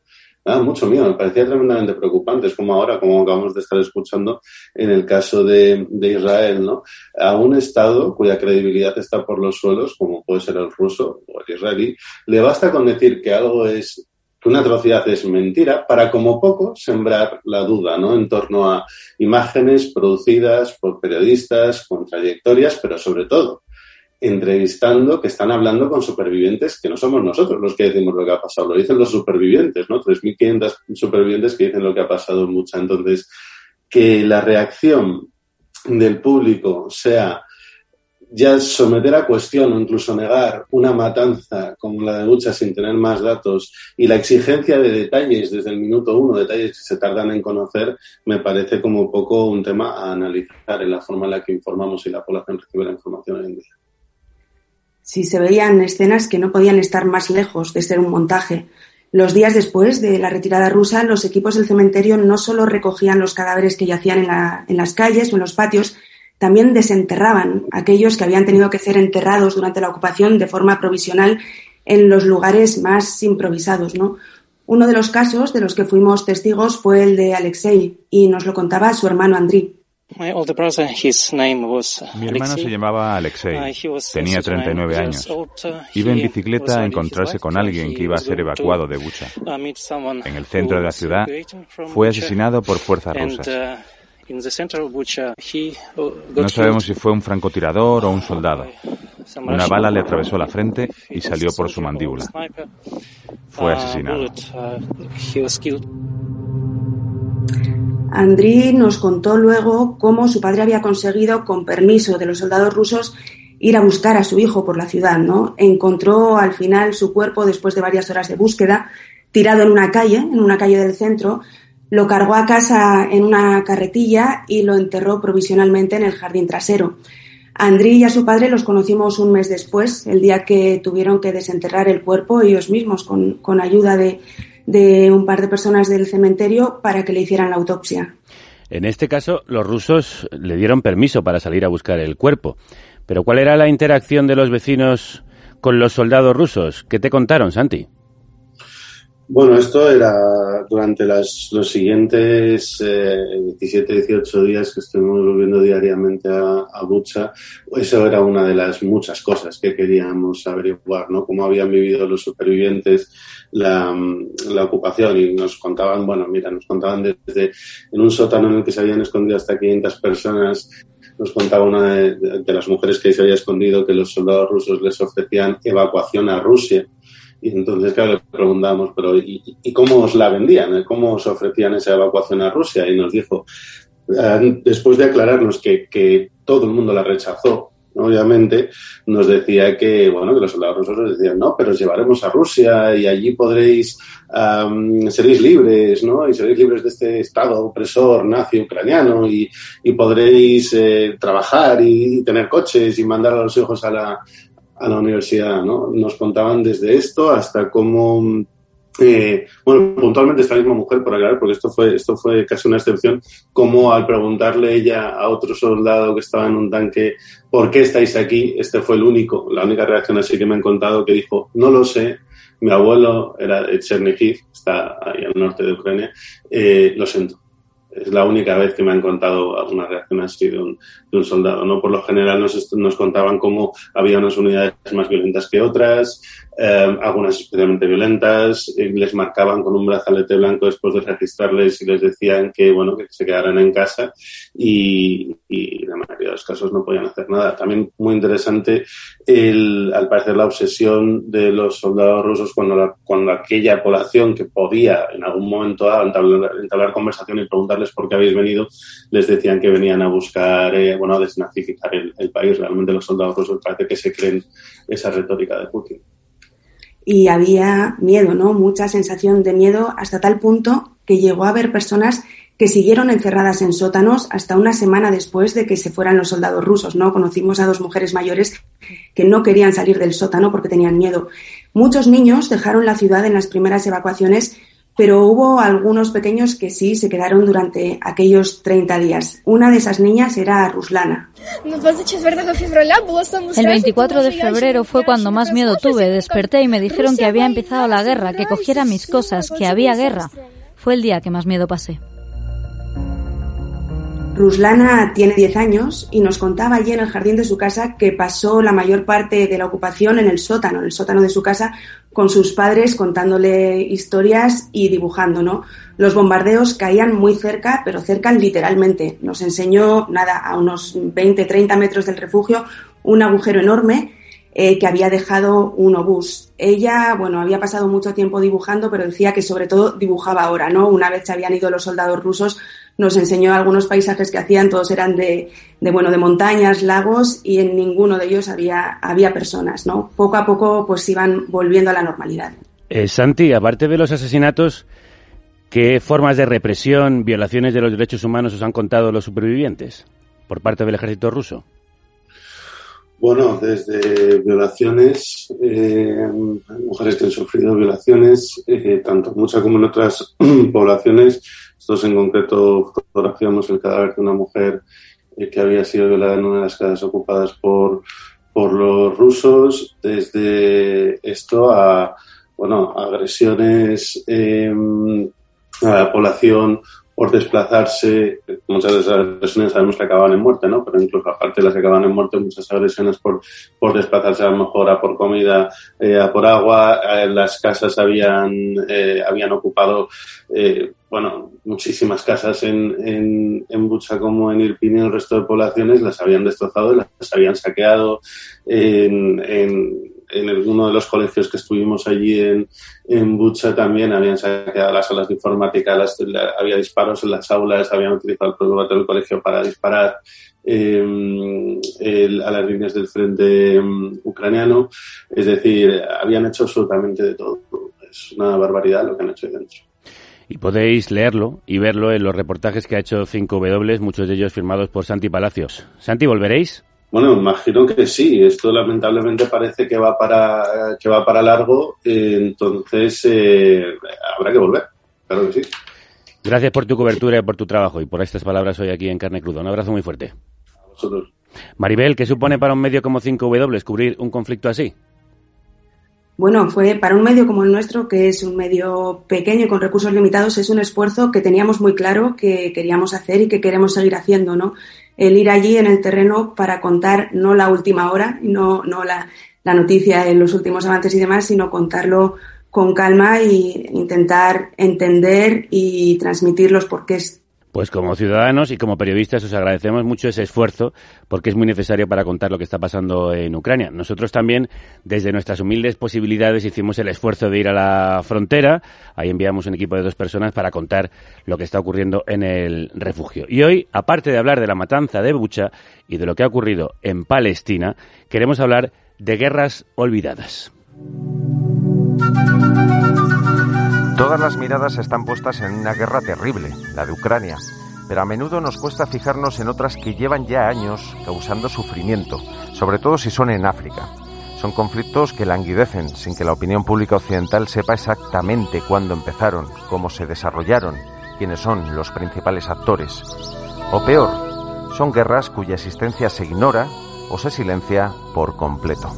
ah, mucho miedo, me parecía tremendamente preocupante, es como ahora, como acabamos de estar escuchando en el caso de, de, Israel, ¿no? A un Estado cuya credibilidad está por los suelos, como puede ser el ruso o el israelí, le basta con decir que algo es que una atrocidad es mentira para como poco sembrar la duda ¿no? en torno a imágenes producidas por periodistas con trayectorias, pero sobre todo entrevistando, que están hablando con supervivientes que no somos nosotros los que decimos lo que ha pasado, lo dicen los supervivientes, ¿no? 3.500 supervivientes que dicen lo que ha pasado mucha. Entonces, que la reacción del público sea ya someter a cuestión o incluso negar una matanza como la de Bucha sin tener más datos y la exigencia de detalles desde el minuto uno, detalles que se tardan en conocer, me parece como poco un tema a analizar en la forma en la que informamos y la población recibe la información hoy en día si se veían escenas que no podían estar más lejos de ser un montaje. Los días después de la retirada rusa, los equipos del cementerio no solo recogían los cadáveres que yacían en, las calles o en los patios, también desenterraban aquellos que habían tenido que ser enterrados durante la ocupación de forma provisional en los lugares más improvisados, ¿no? Uno de los casos de los que fuimos testigos fue el de Alexei y nos lo contaba su hermano Andriy. Mi hermano se llamaba Alexei, uh, tenía 39 años. Uh, iba en bicicleta a encontrarse con alguien que iba a ser evacuado de Bucha. Uh, en el centro de la ciudad fue asesinado por fuerzas rusas. No sabemos si fue un francotirador o un soldado. Una bala le atravesó la frente y salió por su mandíbula. Fue asesinado. Andriy nos contó luego cómo su padre había conseguido, con permiso de los soldados rusos, ir a buscar a su hijo por la ciudad, ¿no? Encontró al final su cuerpo después de varias horas de búsqueda, tirado en una calle, en una calle del centro, lo cargó a casa en una carretilla y lo enterró provisionalmente en el jardín trasero. Andriy y a su padre los conocimos un mes después, el día que tuvieron que desenterrar el cuerpo ellos mismos con ayuda de, de un par de personas del cementerio para que le hicieran la autopsia. En este caso, los rusos le dieron permiso para salir a buscar el cuerpo. Pero ¿cuál era la interacción de los vecinos con los soldados rusos? ¿Qué te contaron, Santi? Bueno, esto era durante las, los siguientes eh, 17, 18 días que estuvimos volviendo diariamente a, a Bucha. Eso era una de las muchas cosas que queríamos averiguar, ¿no? Cómo habían vivido los supervivientes la, ocupación y nos contaban, bueno, mira, nos contaban desde en un sótano en el que se habían escondido hasta 500 personas nos contaba una de, las mujeres que se había escondido que los soldados rusos les ofrecían evacuación a Rusia y entonces, claro, le preguntamos, pero ¿y, ¿y, cómo os la vendían? ¿Cómo os ofrecían esa evacuación a Rusia? Y nos dijo, eh, después de aclararnos que, que todo el mundo la rechazó, obviamente, nos decía que, bueno, que los soldados rusos decían, no, pero os llevaremos a Rusia y allí podréis, um, seréis libres, ¿no? Y seréis libres de este Estado opresor nazi ucraniano y, y podréis eh, trabajar y tener coches y mandar a los hijos a la, a la universidad, ¿no? Nos contaban desde esto hasta cómo, eh, bueno, puntualmente esta misma mujer, por aclarar, porque esto fue, esto fue casi una excepción, como al preguntarle ella a otro soldado que estaba en un tanque, ¿por qué estáis aquí? Este fue el único, la única reacción así que me han contado que dijo, no lo sé, mi abuelo era de Chernihiv, está ahí al norte de Ucrania, eh, lo siento es la única vez que me han contado alguna reacción así de un, de un soldado. ¿no? Por lo general nos, nos, contaban cómo había unas unidades más violentas que otras, eh, algunas especialmente violentas, les marcaban con un brazalete blanco después de registrarles y les decían que, bueno, que se quedaran en casa y, y la mayoría de los casos no podían hacer nada. También muy interesante, el, al parecer, la obsesión de los soldados rusos cuando, la, cuando aquella población que podía en algún momento entablar, entablar conversación y preguntarles por qué habéis venido, les decían que venían a buscar, eh, bueno, a desnazificar el, el país. Realmente los soldados rusos parece que se creen esa retórica de Putin y había miedo, ¿no? Mucha sensación de miedo hasta tal punto que llegó a haber personas que siguieron encerradas en sótanos hasta una semana después de que se fueran los soldados rusos, ¿no? Conocimos a dos mujeres mayores que no querían salir del sótano porque tenían miedo. Muchos niños dejaron la ciudad en las primeras evacuaciones pero hubo algunos pequeños que sí se quedaron durante aquellos 30 días. Una de esas niñas era Ruslana. El 24 de febrero fue cuando más miedo tuve. Desperté y me dijeron que había empezado la guerra, que cogiera mis cosas, que había guerra. Fue el día que más miedo pasé. Ruslana tiene 10 años y nos contaba allí en el jardín de su casa que pasó la mayor parte de la ocupación en el sótano, en el sótano de su casa, con sus padres contándole historias y dibujando, ¿no? Los bombardeos caían muy cerca, pero cerca literalmente. Nos enseñó, nada, a unos 20, 30 metros del refugio, un agujero enorme eh, que había dejado un obús. Ella, bueno, había pasado mucho tiempo dibujando, pero decía que sobre todo dibujaba ahora, ¿no? Una vez se habían ido los soldados rusos, nos enseñó algunos paisajes que hacían, todos eran de, de, bueno, de montañas, lagos, y en ninguno de ellos había, había personas, ¿no? Poco a poco, pues iban volviendo a la normalidad. Eh, Santi, aparte de los asesinatos, ¿qué formas de represión, violaciones de los derechos humanos os han contado los supervivientes por parte del ejército ruso? Bueno, desde violaciones, eh, mujeres que han sufrido violaciones, eh, tanto muchas como en otras *clears throat* poblaciones. Estos en concreto fotografiamos el cadáver de una mujer eh, que había sido violada en una de las casas ocupadas por, por los rusos. Desde esto a, bueno, agresiones a la población por desplazarse, muchas de esas agresiones sabemos que acaban en muerte, ¿no? Pero incluso aparte de las que acaban en muerte, muchas agresiones por, por desplazarse a lo mejor a por comida, eh, a por agua, eh, las casas habían, eh, habían ocupado, bueno, muchísimas casas en, en, en Bucha como en Irpin y el resto de poblaciones las habían destrozado, las habían saqueado en, en en uno de los colegios que estuvimos allí en, en Bucha también habían saqueado las salas de informática, las, había disparos en las aulas, habían utilizado el protocolo del colegio para disparar eh, a las líneas del frente em, ucraniano. Es decir, habían hecho absolutamente de todo. Es una barbaridad lo que han hecho ahí dentro. Y podéis leerlo y verlo en los reportajes que ha hecho 5W, muchos de ellos firmados por Santi Palacios. Santi, ¿volveréis? Bueno, imagino que sí. Esto lamentablemente parece que va para que va para largo, entonces eh, habrá que volver. Claro que sí. Gracias por tu cobertura y por tu trabajo y por estas palabras hoy aquí en Carne Cruda. Un abrazo muy fuerte. A vosotros. Maribel, ¿qué supone para un medio como 5W cubrir un conflicto así? Bueno, fue para un medio como el nuestro, que es un medio pequeño y con recursos limitados, es un esfuerzo que teníamos muy claro que queríamos hacer y que queremos seguir haciendo, ¿no? el ir allí en el terreno para contar no la última hora, no, no la, la noticia en los últimos avances y demás, sino contarlo con calma e intentar entender y transmitir los porqués pues como ciudadanos y como periodistas os agradecemos mucho ese esfuerzo porque es muy necesario para contar lo que está pasando en Ucrania. Nosotros también, desde nuestras humildes posibilidades, hicimos el esfuerzo de ir a la frontera. Ahí enviamos un equipo de dos personas para contar lo que está ocurriendo en el refugio. Y hoy, aparte de hablar de la matanza de Bucha y de lo que ha ocurrido en Palestina, queremos hablar de guerras olvidadas. Todas las miradas están puestas en una guerra terrible, la de Ucrania, pero a menudo nos cuesta fijarnos en otras que llevan ya años causando sufrimiento, sobre todo si son en África. Son conflictos que languidecen sin que la opinión pública occidental sepa exactamente cuándo empezaron, cómo se desarrollaron, quiénes son los principales actores. O peor, son guerras cuya existencia se ignora o se silencia por completo.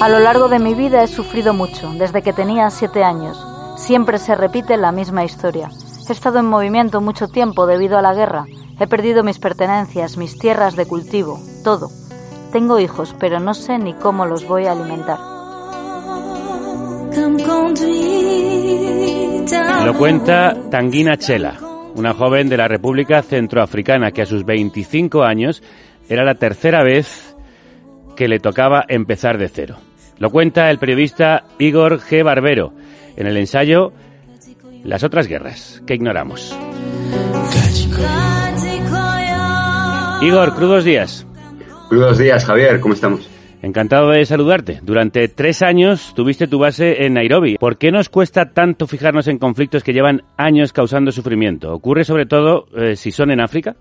A lo largo de mi vida he sufrido mucho, desde que tenía siete años. Siempre se repite la misma historia. He estado en movimiento mucho tiempo debido a la guerra. He perdido mis pertenencias, mis tierras de cultivo, todo. Tengo hijos, pero no sé ni cómo los voy a alimentar. Lo cuenta Tanguina Chela, una joven de la República Centroafricana que a sus 25 años era la tercera vez que le tocaba empezar de cero. Lo cuenta el periodista Igor G. Barbero en el ensayo Las otras guerras, que ignoramos. Igor, crudos días. Crudos días, Javier, ¿cómo estamos? Encantado de saludarte. Durante tres años tuviste tu base en Nairobi. ¿Por qué nos cuesta tanto fijarnos en conflictos que llevan años causando sufrimiento? ¿Ocurre sobre todo eh, si son en África?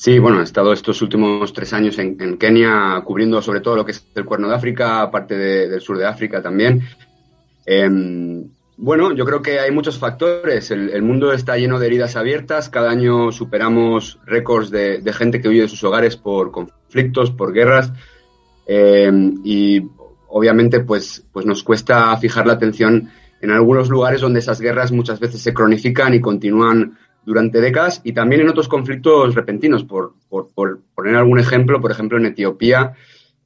Sí, bueno, he estado estos últimos tres años en, Kenia cubriendo sobre todo lo que es el Cuerno de África, parte del sur de África también. Em, bueno, yo creo que hay muchos factores. El, mundo está lleno de heridas abiertas. Cada año superamos récords de, gente que huye de sus hogares por conflictos, por guerras. Em, y obviamente, pues, pues nos cuesta fijar la atención en algunos lugares donde esas guerras muchas veces se cronifican y continúan durante décadas y también en otros conflictos repentinos. Por, poner algún ejemplo, por ejemplo, en Etiopía,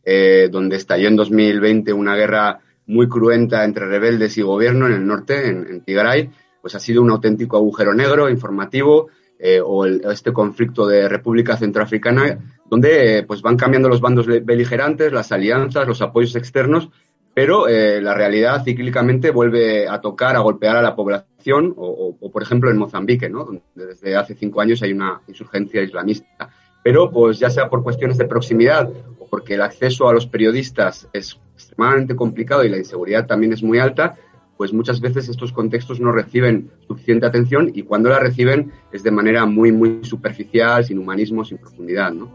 eh, donde estalló en 2020 una guerra muy cruenta entre rebeldes y gobierno en el norte, en, Tigray, pues ha sido un auténtico agujero negro informativo, eh, o este conflicto de República Centroafricana, donde pues van cambiando los bandos beligerantes, las alianzas, los apoyos externos, pero eh, la realidad cíclicamente vuelve a tocar, a golpear a la población, o, por ejemplo en Mozambique, ¿no? donde desde hace cinco años hay una insurgencia islamista. Pero pues ya sea por cuestiones de proximidad o porque el acceso a los periodistas es extremadamente complicado y la inseguridad también es muy alta, pues muchas veces estos contextos no reciben suficiente atención y cuando la reciben es de manera muy, muy superficial, sin humanismo, sin profundidad, ¿no?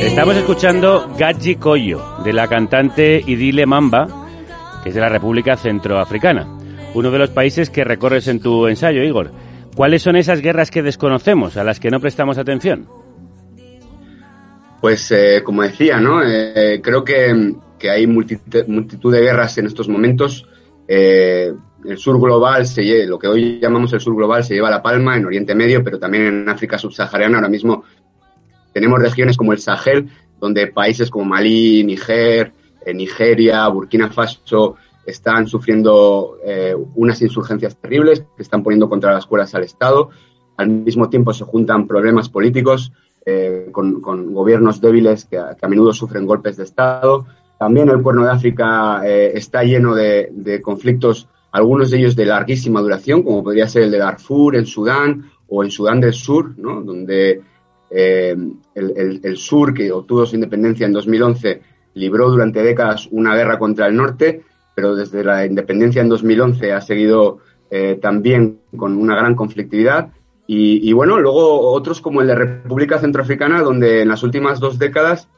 Estamos escuchando Gadji Koyo, de la cantante Idile Mamba, que es de la República Centroafricana, uno de los países que recorres en tu ensayo, Igor. ¿Cuáles son esas guerras que desconocemos, a las que no prestamos atención? Pues, eh, como decía, ¿no? Eh, creo que, hay multitud, de guerras en estos momentos. Eh, el sur global, se, lo que hoy llamamos el sur global, se lleva la palma en Oriente Medio, pero también en África subsahariana. Ahora mismo tenemos regiones como el Sahel, donde países como Malí, Niger, eh, Nigeria, Burkina Faso están sufriendo eh, unas insurgencias terribles que están poniendo contra las cuerdas al Estado. Al mismo tiempo se juntan problemas políticos eh, con, gobiernos débiles que a, menudo sufren golpes de Estado. También el Cuerno de África está lleno de, conflictos, algunos de ellos de larguísima duración, como podría ser el de Darfur en Sudán o en Sudán del Sur, donde el, el, sur, que obtuvo su independencia en 2011, libró durante décadas una guerra contra el norte, pero desde la independencia en 2011 ha seguido eh, también con una gran conflictividad. Y, bueno, luego otros como el de República Centroafricana, donde en las últimas dos décadas,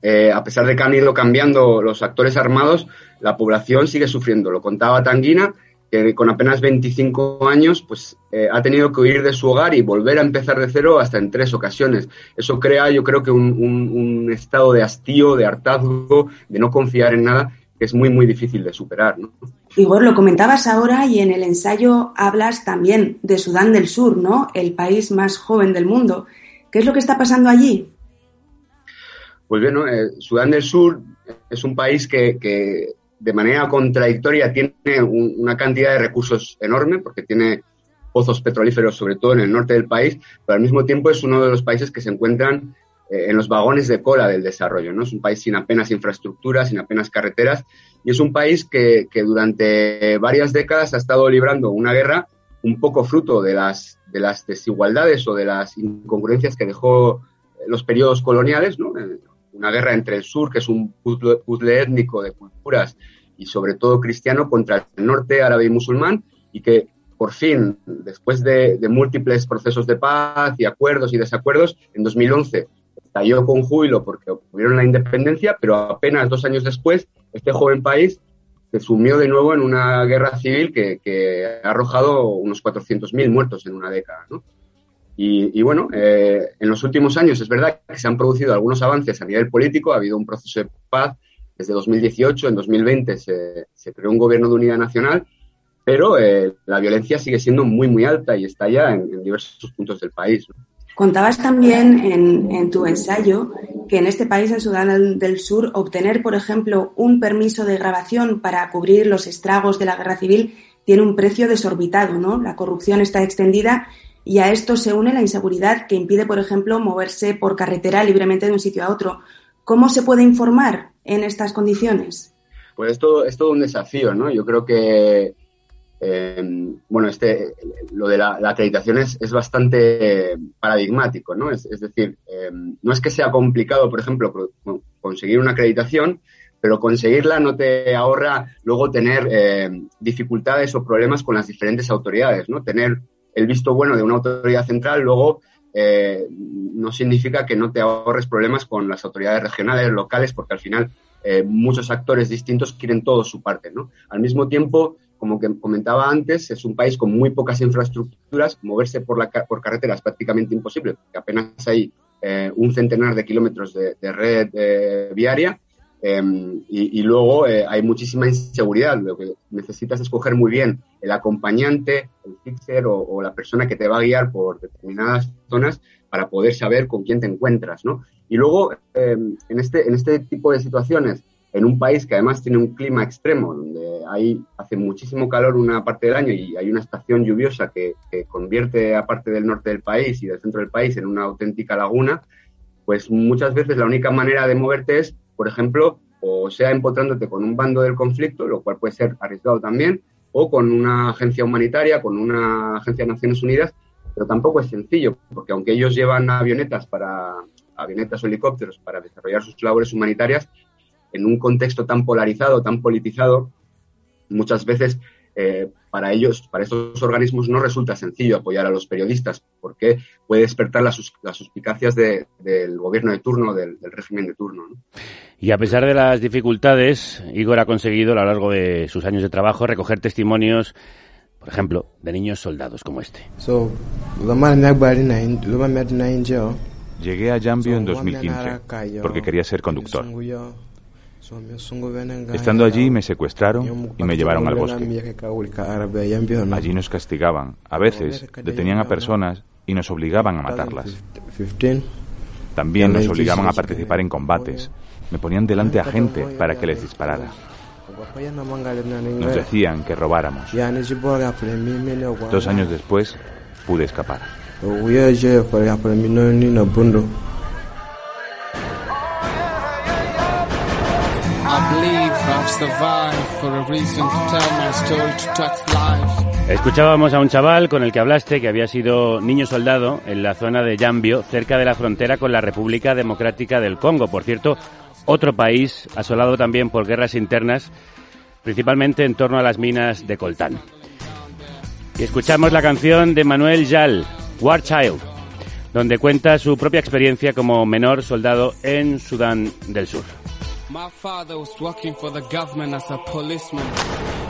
eh, a pesar de que han ido cambiando los actores armados, la población sigue sufriendo. Lo contaba Tanguina que con apenas 25 años pues eh, ha tenido que huir de su hogar y volver a empezar de cero hasta en tres ocasiones. Eso crea yo creo que un, estado de hastío, de hartazgo, de no confiar en nada, que es muy, muy difícil de superar. ¿no? Igor, lo comentabas ahora y en el ensayo hablas también de Sudán del Sur, ¿no? El país más joven del mundo. ¿Qué es lo que está pasando allí? Pues bueno, eh, Sudán del Sur es un país que, que de manera contradictoria tiene una cantidad de recursos enorme porque tiene pozos petrolíferos sobre todo en el norte del país, pero al mismo tiempo es uno de los países que se encuentran eh, en los vagones de cola del desarrollo. ¿no? Es un país sin apenas infraestructuras, sin apenas carreteras y es un país que, durante varias décadas ha estado librando una guerra un poco fruto de las, de las desigualdades o de las incongruencias que dejó los periodos coloniales, ¿no? Una guerra entre el sur, que es un puzzle, étnico de culturas y sobre todo cristiano, contra el norte árabe y musulmán, y que por fin, después de, múltiples procesos de paz y acuerdos y desacuerdos, en 2011 estalló con júbilo porque obtuvieron la independencia, pero apenas dos años después, este joven país se sumió de nuevo en una guerra civil que, ha arrojado unos 400.000 muertos en una década. Y, bueno, eh, en los últimos años es verdad que se han producido algunos avances a nivel político, ha habido un proceso de paz desde 2018, en 2020 se, creó un gobierno de unidad nacional, pero eh, la violencia sigue siendo muy, muy alta y está ya en, diversos puntos del país. Contabas también en, en, tu ensayo que en este país, en Sudán del Sur, obtener, por ejemplo, un permiso de grabación para cubrir los estragos de la guerra civil tiene un precio desorbitado, ¿no? La corrupción está extendida y a esto se une la inseguridad que impide, por ejemplo, moverse por carretera libremente de un sitio a otro. ¿Cómo se puede informar en estas condiciones? Pues es todo, es todo un desafío, ¿no? Yo creo que, eh, bueno, este, lo de la, acreditación es, bastante paradigmático, ¿no? Es, decir, eh, no es que sea complicado, por ejemplo, conseguir una acreditación, pero conseguirla no te ahorra luego tener eh, dificultades o problemas con las diferentes autoridades, ¿no? Tener el visto bueno de una autoridad central luego eh, no significa que no te ahorres problemas con las autoridades regionales, locales, porque al final eh, muchos actores distintos quieren todo su parte. ¿no? Al mismo tiempo, como que comentaba antes, es un país con muy pocas infraestructuras, moverse por, la, por carretera es prácticamente imposible, porque apenas hay eh, un centenar de kilómetros de, red viaria Em, y, luego eh, hay muchísima inseguridad. Lo que necesitas es escoger muy bien el acompañante, el fixer o, la persona que te va a guiar por determinadas zonas para poder saber con quién te encuentras. ¿no? Y luego, em, en, este, en este tipo de situaciones, en un país que además tiene un clima extremo, donde hay, hace muchísimo calor una parte del año y hay una estación lluviosa que, que convierte a parte del norte del país y del centro del país en una auténtica laguna, pues muchas veces la única manera de moverte es por ejemplo, o sea empotrándote con un bando del conflicto, lo cual puede ser arriesgado también, o con una agencia humanitaria, con una agencia de Naciones Unidas, pero tampoco es sencillo, porque aunque ellos llevan avionetas para avionetas o helicópteros para desarrollar sus labores humanitarias, en un contexto tan polarizado, tan politizado, muchas veces eh, para ellos, para estos organismos no resulta sencillo apoyar a los periodistas porque puede despertar las, suspicacias del gobierno de turno, del, régimen de turno. Y a pesar de las dificultades, Igor ha conseguido a lo largo de sus años de trabajo recoger testimonios, por ejemplo, de niños soldados como este. Llegué a Yambio en 2015 porque quería ser conductor. Estando allí me secuestraron y me llevaron al bosque. Allí nos castigaban. A veces detenían a personas y nos obligaban a matarlas. También nos obligaban a participar en combates. Me ponían delante a gente para que les disparara. Nos decían que robáramos. Dos años después pude escapar. Escuchábamos a un chaval con el que hablaste que había sido niño soldado en la zona de Yambio, cerca de la frontera con la República Democrática del Congo. Por cierto, otro país asolado también por guerras internas, principalmente en torno a las minas de coltán. Y escuchamos la canción de Manuel Yal, War Child, donde cuenta su propia experiencia como menor soldado en Sudán del Sur. My father was working for the government as a policeman.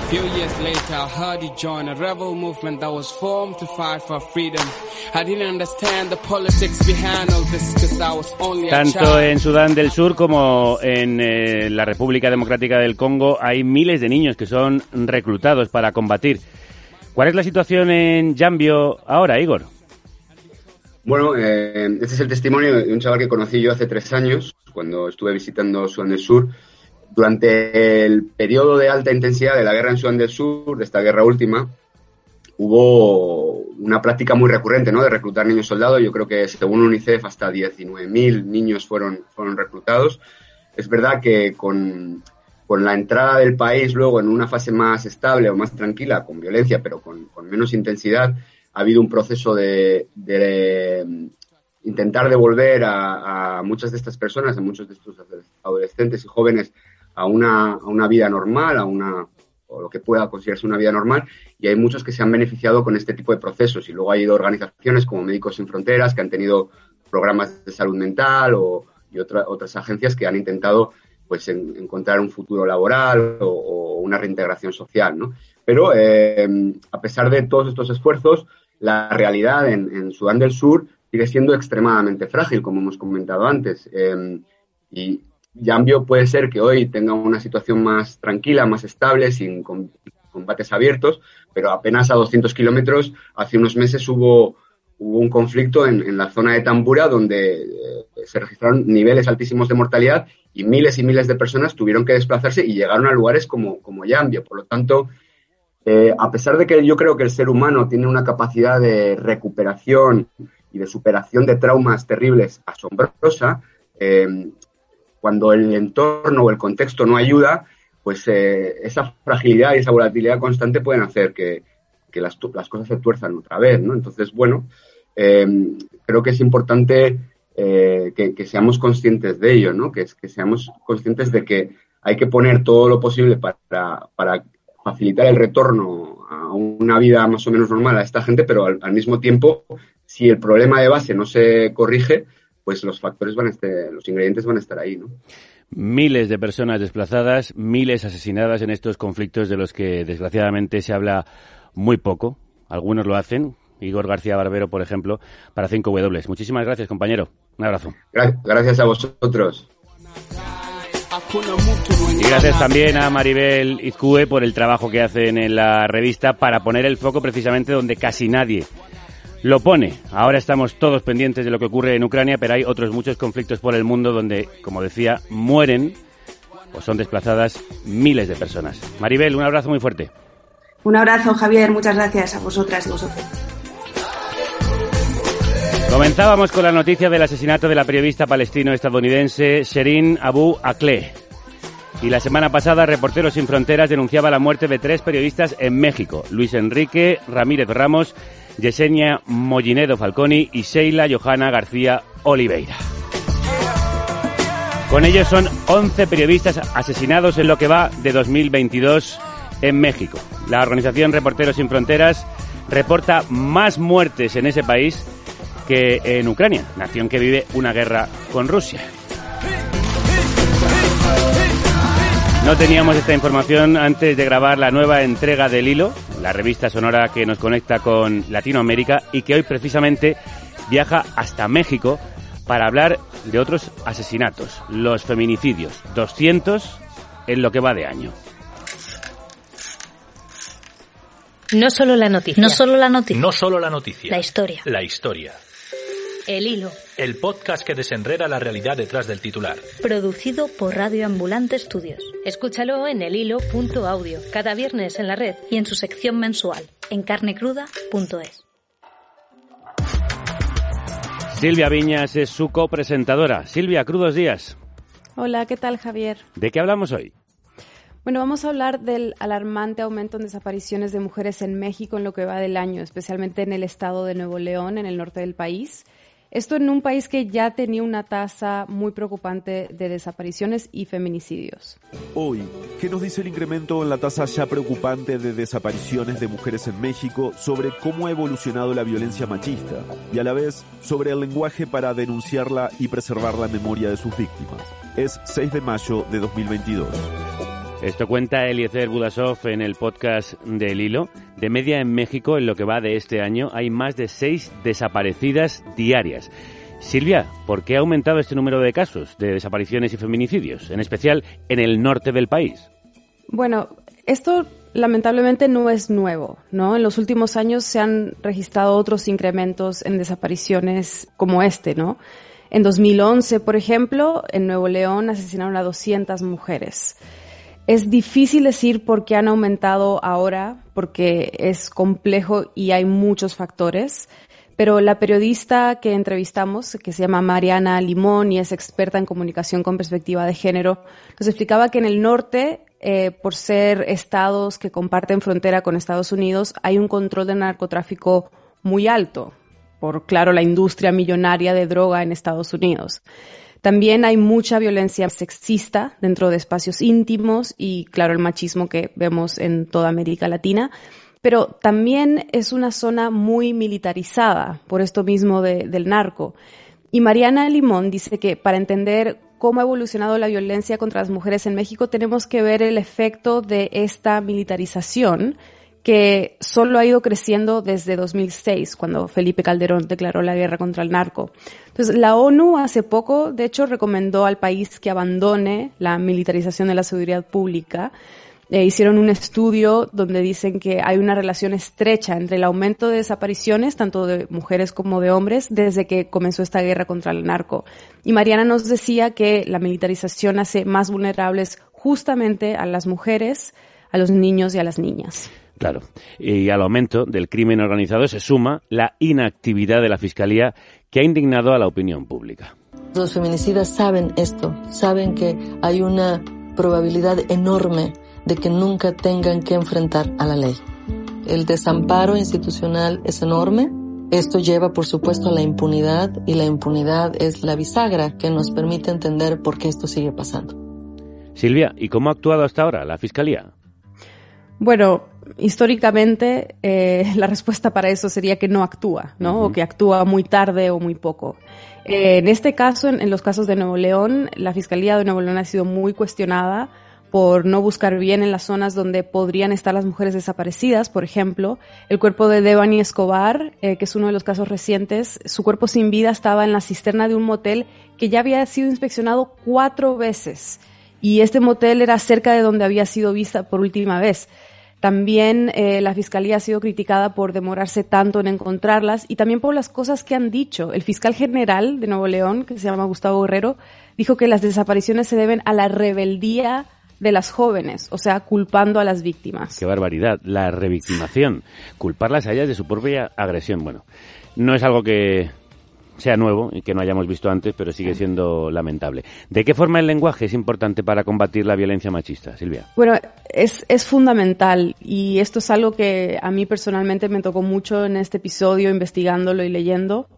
Few years later, I heard he joined a rebel movement that was formed to fight for freedom. I didn't understand the politics behind all this because I was only a Tanto en Sudán del Sur como en eh, la República Democrática del Congo hay miles de niños que son reclutados para combatir. ¿Cuál es la situación en Yambio ahora, Igor? Bueno, eh, este es el testimonio de un chaval que conocí yo hace tres años, cuando estuve visitando Sudán del Sur. Durante el periodo de alta intensidad de la guerra en Sudán del Sur, de esta guerra última, hubo una práctica muy recurrente ¿no? de reclutar niños soldados. Yo creo que según UNICEF hasta 19.000 niños fueron, fueron reclutados. Es verdad que con, con, la entrada del país luego en una fase más estable o más tranquila, con violencia, pero con, con menos intensidad, ha habido un proceso de, mm, intentar devolver a, muchas de estas personas, a muchos de estos adolescentes y jóvenes a una, vida normal, a una o lo que pueda considerarse una vida normal, y hay muchos que se han beneficiado con este tipo de procesos. Y luego ha ido organizaciones como Médicos Sin Fronteras, que han tenido programas de salud mental o, y otras agencias que han intentado pues encontrar un futuro laboral o, o, una reintegración social, ¿no? Pero eh, a pesar de todos estos esfuerzos, la realidad en, Sudán del Sur sigue siendo extremadamente frágil, como hemos comentado antes. Eh, y Yambio puede ser que hoy tenga una situación más tranquila, más estable, sin combates abiertos, pero apenas a 200 kilómetros, hace unos meses hubo, hubo un conflicto en, la zona de Tambura donde eh, se registraron niveles altísimos de mortalidad y miles y miles de personas tuvieron que desplazarse y llegaron a lugares como, como Yambio. Por lo tanto, eh, a pesar de que yo creo que el ser humano tiene una capacidad de recuperación y de superación de traumas terribles asombrosa, eh, cuando el entorno o el contexto no ayuda, pues eh, esa fragilidad y esa volatilidad constante pueden hacer que, las, cosas se tuerzan otra vez, ¿no? Entonces, bueno, creo que es importante que, seamos conscientes de ello, ¿no? Que, que seamos conscientes de que hay que poner todo lo posible para facilitar el retorno a una vida más o menos normal a esta gente, pero al, mismo tiempo, si el problema de base no se corrige, pues los factores van a estar, los ingredientes van a estar ahí, ¿no? Miles de personas desplazadas, miles asesinadas en estos conflictos de los que desgraciadamente se habla muy poco. Algunos lo hacen, Igor García Barbero, por ejemplo, para 5W. Muchísimas gracias, compañero. Un abrazo. Gracias a vosotros. Y gracias también a Maribel Izcue por el trabajo que hacen en la revista para poner el foco precisamente donde casi nadie lo pone. Ahora estamos todos pendientes de lo que ocurre en Ucrania, pero hay otros muchos conflictos por el mundo donde, como decía, mueren o son desplazadas miles de personas. Maribel, un abrazo muy fuerte. Un abrazo, Javier. Muchas gracias a vosotras y vosotros. Comenzábamos con la noticia del asesinato de la periodista palestino-estadounidense Sherin Abu Akleh. Y la semana pasada, Reporteros Sin Fronteras denunciaba la muerte de tres periodistas en México: Luis Enrique Ramírez Ramos, Yesenia Mollinedo Falconi y Sheila Johanna García Oliveira. Con ellos son 11 periodistas asesinados en lo que va de 2022 en México. La organización Reporteros Sin Fronteras reporta más muertes en ese país que en Ucrania, nación que vive una guerra con Rusia. No teníamos esta información antes de grabar la nueva entrega del Hilo, la revista sonora que nos conecta con Latinoamérica y que hoy precisamente viaja hasta México para hablar de otros asesinatos, los feminicidios, 200 en lo que va de año. No solo la noticia. No solo la noticia. No solo la noticia. La historia. La historia. El Hilo. El podcast que desenreda la realidad detrás del titular. Producido por Radio Ambulante Estudios. Escúchalo en elhilo.audio, cada viernes en la red y en su sección mensual, en carnecruda.es. Silvia Viñas es su copresentadora. Silvia, crudos días. Hola, ¿qué tal Javier? ¿De qué hablamos hoy? Bueno, vamos a hablar del alarmante aumento en desapariciones de mujeres en México en lo que va del año, especialmente en el estado de Nuevo León, en el norte del país. Esto en un país que ya tenía una tasa muy preocupante de desapariciones y feminicidios. Hoy, ¿qué nos dice el incremento en la tasa ya preocupante de desapariciones de mujeres en México sobre cómo ha evolucionado la violencia machista y a la vez sobre el lenguaje para denunciarla y preservar la memoria de sus víctimas? Es 6 de mayo de 2022. Esto cuenta Eliezer Budasov en el podcast de Hilo. De media en México, en lo que va de este año, hay más de seis desaparecidas diarias. Silvia, ¿por qué ha aumentado este número de casos de desapariciones y feminicidios, en especial en el norte del país? Bueno, esto lamentablemente no es nuevo, ¿no? En los últimos años se han registrado otros incrementos en desapariciones como este, ¿no? En 2011, por ejemplo, en Nuevo León asesinaron a 200 mujeres. Es difícil decir por qué han aumentado ahora, porque es complejo y hay muchos factores. Pero la periodista que entrevistamos, que se llama Mariana Limón y es experta en comunicación con perspectiva de género, nos explicaba que en el norte, eh, por ser estados que comparten frontera con Estados Unidos, hay un control de narcotráfico muy alto, por claro la industria millonaria de droga en Estados Unidos. También hay mucha violencia sexista dentro de espacios íntimos y, claro, el machismo que vemos en toda América Latina. Pero también es una zona muy militarizada por esto mismo del narco. Y Mariana Limón dice que para entender cómo ha evolucionado la violencia contra las mujeres en México tenemos que ver el efecto de esta militarización que solo ha ido creciendo desde 2006, cuando Felipe Calderón declaró la guerra contra el narco. Entonces, la ONU hace poco, de hecho, recomendó al país que abandone la militarización de la seguridad pública. Eh, hicieron un estudio donde dicen que hay una relación estrecha entre el aumento de desapariciones, tanto de mujeres como de hombres, desde que comenzó esta guerra contra el narco. Y Mariana nos decía que la militarización hace más vulnerables justamente a las mujeres, a los niños y a las niñas. Claro. Y al aumento del crimen organizado se suma la inactividad de la Fiscalía que ha indignado a la opinión pública. Los feminicidas saben esto, saben que hay una probabilidad enorme de que nunca tengan que enfrentar a la ley. El desamparo institucional es enorme. Esto lleva, por supuesto, a la impunidad y la impunidad es la bisagra que nos permite entender por qué esto sigue pasando. Silvia, ¿y cómo ha actuado hasta ahora la Fiscalía? Bueno, históricamente eh, la respuesta para eso sería que no actúa, ¿no? O que actúa muy tarde o muy poco. Eh, en este caso, en, los casos de Nuevo León, la Fiscalía de Nuevo León ha sido muy cuestionada por no buscar bien en las zonas donde podrían estar las mujeres desaparecidas, por ejemplo. El cuerpo de Devani Escobar, eh, que es uno de los casos recientes, su cuerpo sin vida estaba en la cisterna de un motel que ya había sido inspeccionado cuatro veces. Y este motel era cerca de donde había sido vista por última vez. También eh, la Fiscalía ha sido criticada por demorarse tanto en encontrarlas y también por las cosas que han dicho. El fiscal general de Nuevo León, que se llama Gustavo Guerrero, dijo que las desapariciones se deben a la rebeldía de las jóvenes, o sea, culpando a las víctimas. Qué barbaridad, la revictimación, culparlas a ellas de su propia agresión. Bueno, no es algo que sea nuevo y que no hayamos visto antes, pero sigue siendo lamentable. ¿De qué forma el lenguaje es importante para combatir la violencia machista, Silvia? Bueno, es, es fundamental y esto es algo que a mí personalmente me tocó mucho en este episodio, investigándolo y leyendo.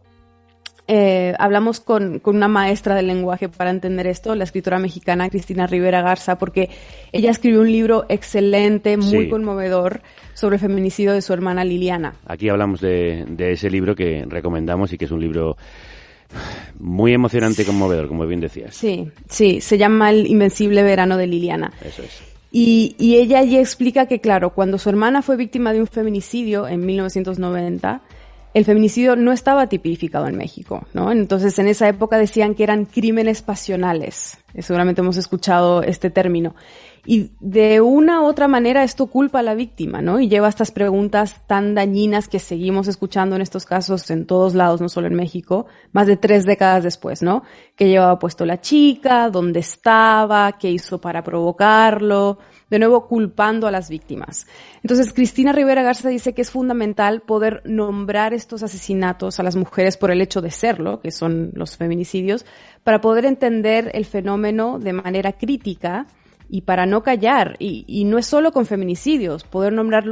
Eh, hablamos con, con, una maestra del lenguaje para entender esto, la escritora mexicana Cristina Rivera Garza, porque ella escribió un libro excelente, muy conmovedor, sobre el feminicidio de su hermana Liliana. Aquí hablamos de, de, ese libro que recomendamos y que es un libro muy emocionante y conmovedor, como bien decías. Sí, sí, se llama El Invencible Verano de Liliana. Eso es. Y, y ella allí explica que, claro, cuando su hermana fue víctima de un feminicidio en 1990, el feminicidio no estaba tipificado en México, ¿no? Entonces, en esa época decían que eran crímenes pasionales. Seguramente hemos escuchado este término. Y de una u otra manera esto culpa a la víctima, ¿no? Y lleva estas preguntas tan dañinas que seguimos escuchando en estos casos en todos lados, no solo en México, más de tres décadas después, ¿no? ¿Qué llevaba puesto la chica? ¿Dónde estaba? ¿Qué hizo para provocarlo? De nuevo, culpando a las víctimas. Entonces, Cristina Rivera Garza dice que es fundamental poder nombrar estos asesinatos a las mujeres por el hecho de serlo, que son los feminicidios, para poder entender el fenómeno de manera crítica y para no callar. Y, no es solo con feminicidios, poder nombrar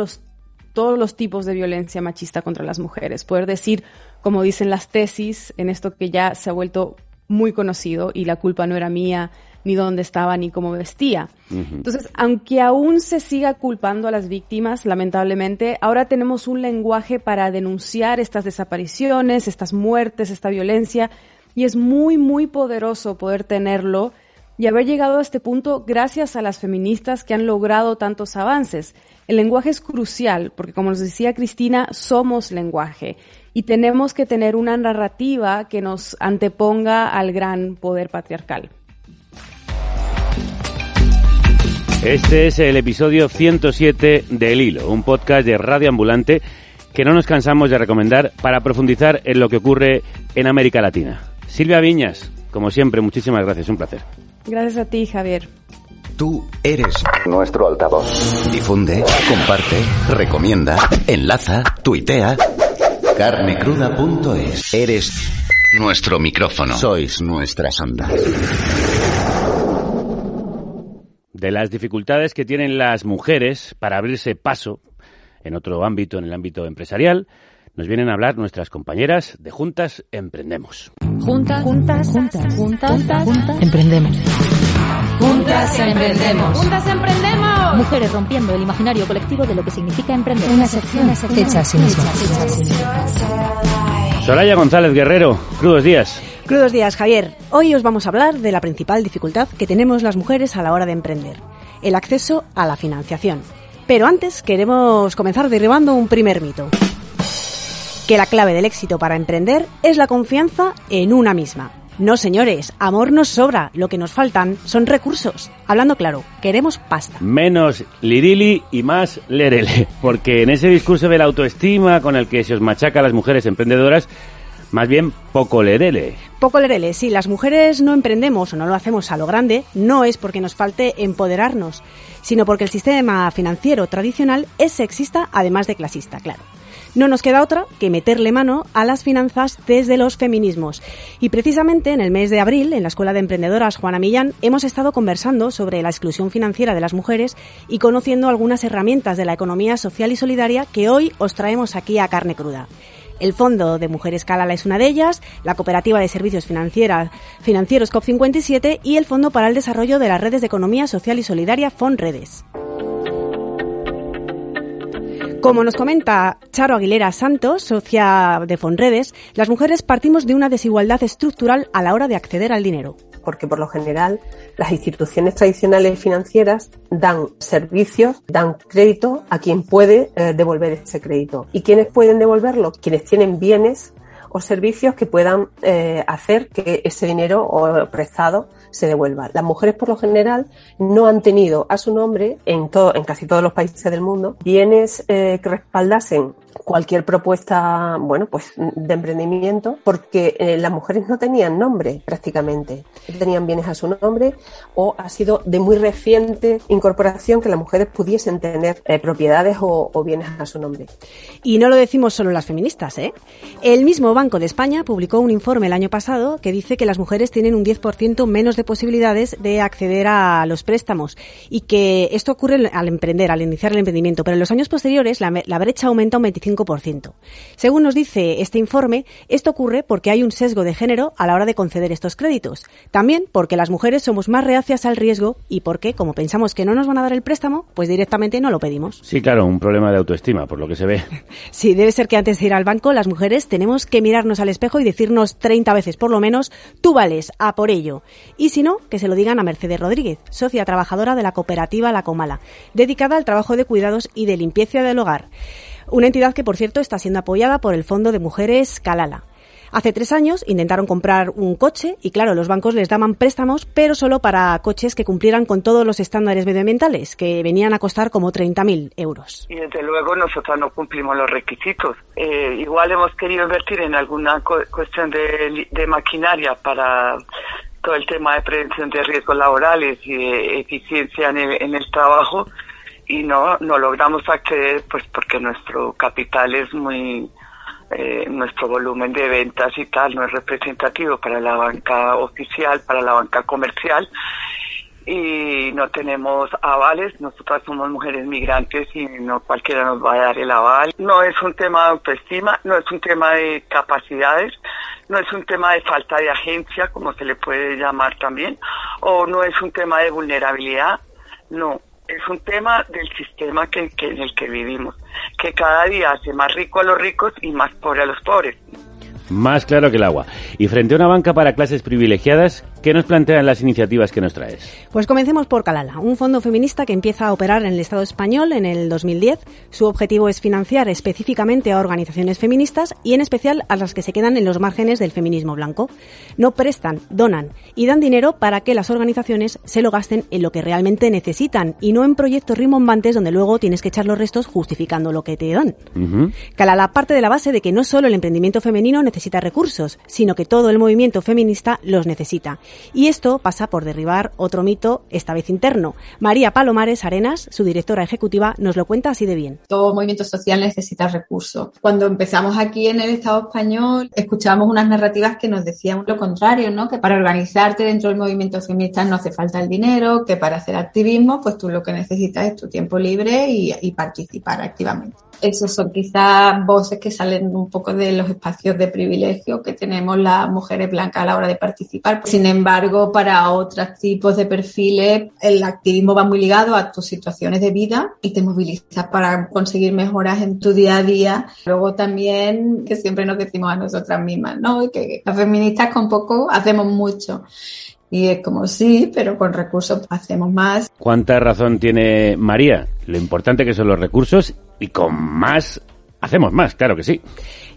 todos los tipos de violencia machista contra las mujeres, poder decir, como dicen las tesis, en esto que ya se ha vuelto muy conocido y la culpa no era mía, ni dónde estaba, ni cómo vestía. Entonces, aunque aún se siga culpando a las víctimas, lamentablemente, ahora tenemos un lenguaje para denunciar estas desapariciones, estas muertes, esta violencia, y es muy, muy poderoso poder tenerlo y haber llegado a este punto gracias a las feministas que han logrado tantos avances. El lenguaje es crucial porque, como nos decía Cristina, somos lenguaje y tenemos que tener una narrativa que nos anteponga al gran poder patriarcal. Este es el episodio 107 de El Hilo, un podcast de Radio Ambulante que no nos cansamos de recomendar para profundizar en lo que ocurre en América Latina. Silvia Viñas, como siempre, muchísimas gracias, un placer. Gracias a ti, Javier. Tú eres nuestro altavoz. Difunde, comparte, recomienda, enlaza, tuitea. Carnecruda.es. Eres nuestro micrófono. Sois nuestras ondas. De las dificultades que tienen las mujeres para abrirse paso en otro ámbito, en el ámbito empresarial, nos vienen a hablar nuestras compañeras de Juntas Emprendemos. Juntas, juntas, juntas, juntas, juntas, emprendemos. Juntas emprendemos. Juntas emprendemos. Mujeres rompiendo el imaginario colectivo de lo que significa emprender. Una sección, una sección hecha a sí misma. Soraya González Guerrero, crudos días. Crudos días, Javier. Hoy os vamos a hablar de la principal dificultad que tenemos las mujeres a la hora de emprender, el acceso a la financiación. Pero antes queremos comenzar derribando un primer mito que la clave del éxito para emprender es la confianza en una misma. No, señores, amor nos sobra, lo que nos faltan son recursos. Hablando claro, queremos pasta. Menos lirili y más lerele, *laughs* porque en ese discurso de la autoestima con el que se os machaca a las mujeres emprendedoras, más bien poco lerele. Poco lerele, sí, las mujeres no emprendemos o no lo hacemos a lo grande, no es porque nos falte empoderarnos, sino porque el sistema financiero tradicional es sexista además de clasista, claro. No nos queda otra que meterle mano a las finanzas desde los feminismos. Y precisamente en el mes de abril, en la Escuela de Emprendedoras Juana Millán, hemos estado conversando sobre la exclusión financiera de las mujeres y conociendo algunas herramientas de la economía social y solidaria que hoy os traemos aquí a carne cruda. El Fondo de Mujeres Calala es una de ellas, la Cooperativa de Servicios Financieros COP57 y el Fondo para el Desarrollo de las Redes de Economía Social y Solidaria FONREDES. Como nos comenta Charo Aguilera Santos, socia de Fonredes, las mujeres partimos de una desigualdad estructural a la hora de acceder al dinero. Porque por lo general las instituciones tradicionales financieras dan servicios, dan crédito a quien puede eh, devolver ese crédito. ¿Y quiénes pueden devolverlo? Quienes tienen bienes o servicios que puedan eh, hacer que ese dinero o prestado se devuelva. Las mujeres por lo general no han tenido a su nombre en todo, en casi todos los países del mundo bienes eh, que respaldasen cualquier propuesta, bueno, pues de emprendimiento, porque eh, las mujeres no tenían nombre prácticamente, tenían bienes a su nombre o ha sido de muy reciente incorporación que las mujeres pudiesen tener eh, propiedades o, bienes a su nombre. Y no lo decimos solo las feministas, ¿eh? El mismo Banco de España publicó un informe el año pasado que dice que las mujeres tienen un 10% menos de posibilidades de acceder a los préstamos y que esto ocurre al emprender, al iniciar el emprendimiento, pero en los años posteriores la, la brecha aumenta un 25 según nos dice este informe, esto ocurre porque hay un sesgo de género a la hora de conceder estos créditos. También porque las mujeres somos más reacias al riesgo y porque, como pensamos que no nos van a dar el préstamo, pues directamente no lo pedimos. Sí, claro, un problema de autoestima, por lo que se ve. *laughs* sí, debe ser que antes de ir al banco, las mujeres tenemos que mirarnos al espejo y decirnos 30 veces por lo menos, tú vales, a por ello. Y si no, que se lo digan a Mercedes Rodríguez, socia trabajadora de la cooperativa La Comala, dedicada al trabajo de cuidados y de limpieza del hogar. Una entidad que, por cierto, está siendo apoyada por el Fondo de Mujeres Calala. Hace tres años intentaron comprar un coche y claro, los bancos les daban préstamos, pero solo para coches que cumplieran con todos los estándares medioambientales, que venían a costar como 30.000 euros. Y desde luego nosotros no cumplimos los requisitos. Eh, igual hemos querido invertir en alguna cuestión de, maquinaria para todo el tema de prevención de riesgos laborales y de eficiencia en el, en el trabajo y no, no logramos acceder pues porque nuestro capital es muy eh, nuestro volumen de ventas y tal no es representativo para la banca oficial, para la banca comercial y no tenemos avales. Nosotras somos mujeres migrantes y no cualquiera nos va a dar el aval. No es un tema de autoestima, no es un tema de capacidades, no es un tema de falta de agencia, como se le puede llamar también, o no es un tema de vulnerabilidad, no. Es un tema del sistema que, en el que vivimos, que cada día hace más rico a los ricos y más pobre a los pobres. Más claro que el agua. Y frente a una banca para clases privilegiadas, ¿qué nos plantean las iniciativas que nos traes? Pues comencemos por Calala, un fondo feminista que empieza a operar en el Estado español en el 2010. Su objetivo es financiar específicamente a organizaciones feministas y en especial a las que se quedan en los márgenes del feminismo blanco. No prestan, donan y dan dinero para que las organizaciones se lo gasten en lo que realmente necesitan y no en proyectos rimbombantes donde luego tienes que echar los restos justificando lo que te dan. Calala parte de la base de que no solo el emprendimiento femenino necesita recursos, sino que todo el movimiento feminista los necesita. Y esto pasa por derribar otro mito, esta vez interno. María Palomares Arenas, su directora ejecutiva, nos lo cuenta así de bien. Todo movimiento social necesita recursos. Cuando empezamos aquí en el Estado español, escuchábamos unas narrativas que nos decían lo contrario, ¿no? Que para organizarte dentro del movimiento feminista no hace falta el dinero, que para hacer activismo, pues tú lo que necesitas es tu tiempo libre y, y participar activamente esos son quizás voces que salen un poco de los espacios de privilegio que tenemos las mujeres blancas a la hora de participar. Sin embargo, para otros tipos de perfiles, el activismo va muy ligado a tus situaciones de vida y te movilizas para conseguir mejoras en tu día a día. Luego también, que siempre nos decimos a nosotras mismas, ¿no? Que las feministas con poco hacemos mucho. Y es como sí, pero con recursos hacemos más. ¿Cuánta razón tiene María? Lo importante que son los recursos y con más hacemos más, claro que sí.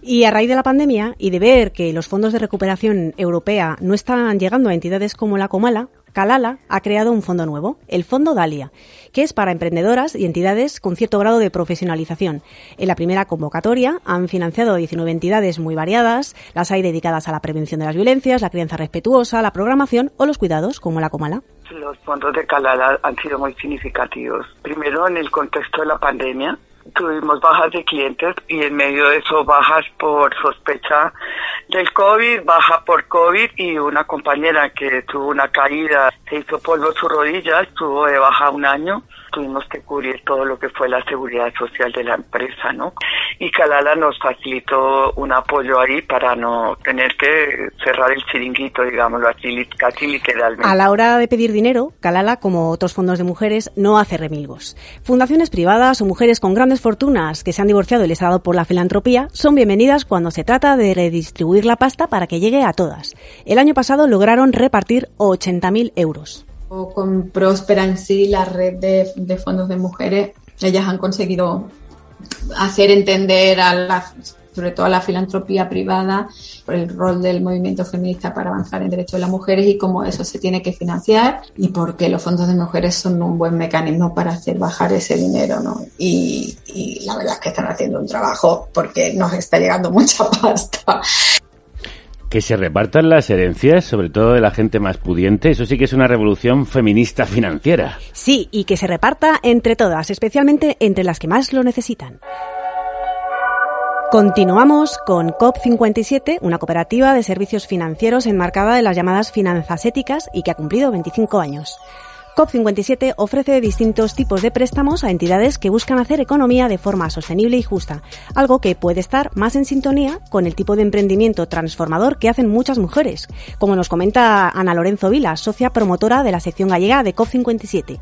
Y a raíz de la pandemia y de ver que los fondos de recuperación europea no están llegando a entidades como la Comala, Calala ha creado un fondo nuevo, el Fondo Dalia, que es para emprendedoras y entidades con cierto grado de profesionalización. En la primera convocatoria han financiado 19 entidades muy variadas, las hay dedicadas a la prevención de las violencias, la crianza respetuosa, la programación o los cuidados, como la Comala. Los fondos de Calala han sido muy significativos. Primero, en el contexto de la pandemia, tuvimos bajas de clientes y en medio de eso bajas por sospecha del COVID, baja por COVID y una compañera que tuvo una caída, se hizo polvo su rodilla, estuvo de baja un año tuvimos que cubrir todo lo que fue la seguridad social de la empresa, ¿no? Y Calala nos facilitó un apoyo ahí para no tener que cerrar el chiringuito, digámoslo así, casi literalmente. A la hora de pedir dinero, Calala, como otros fondos de mujeres, no hace remilgos. Fundaciones privadas o mujeres con grandes fortunas que se han divorciado del Estado por la filantropía son bienvenidas cuando se trata de redistribuir la pasta para que llegue a todas. El año pasado lograron repartir 80.000 euros con Próspera en sí, la red de, fondos de mujeres, ellas han conseguido hacer entender a sobre todo a la filantropía privada, por el rol del movimiento feminista para avanzar en derechos de las mujeres y cómo eso se tiene que financiar y por qué los fondos de mujeres son un buen mecanismo para hacer bajar ese dinero. Y, y la verdad es que están haciendo un trabajo porque nos está llegando *laughs* mucha pasta que se repartan las herencias, sobre todo de la gente más pudiente, eso sí que es una revolución feminista financiera. Sí, y que se reparta entre todas, especialmente entre las que más lo necesitan. Continuamos con COP57, una cooperativa de servicios financieros enmarcada en las llamadas finanzas éticas y que ha cumplido 25 años. COP57 ofrece distintos tipos de préstamos a entidades que buscan hacer economía de forma sostenible y justa, algo que puede estar más en sintonía con el tipo de emprendimiento transformador que hacen muchas mujeres, como nos comenta Ana Lorenzo Vila, socia promotora de la sección gallega de COP57.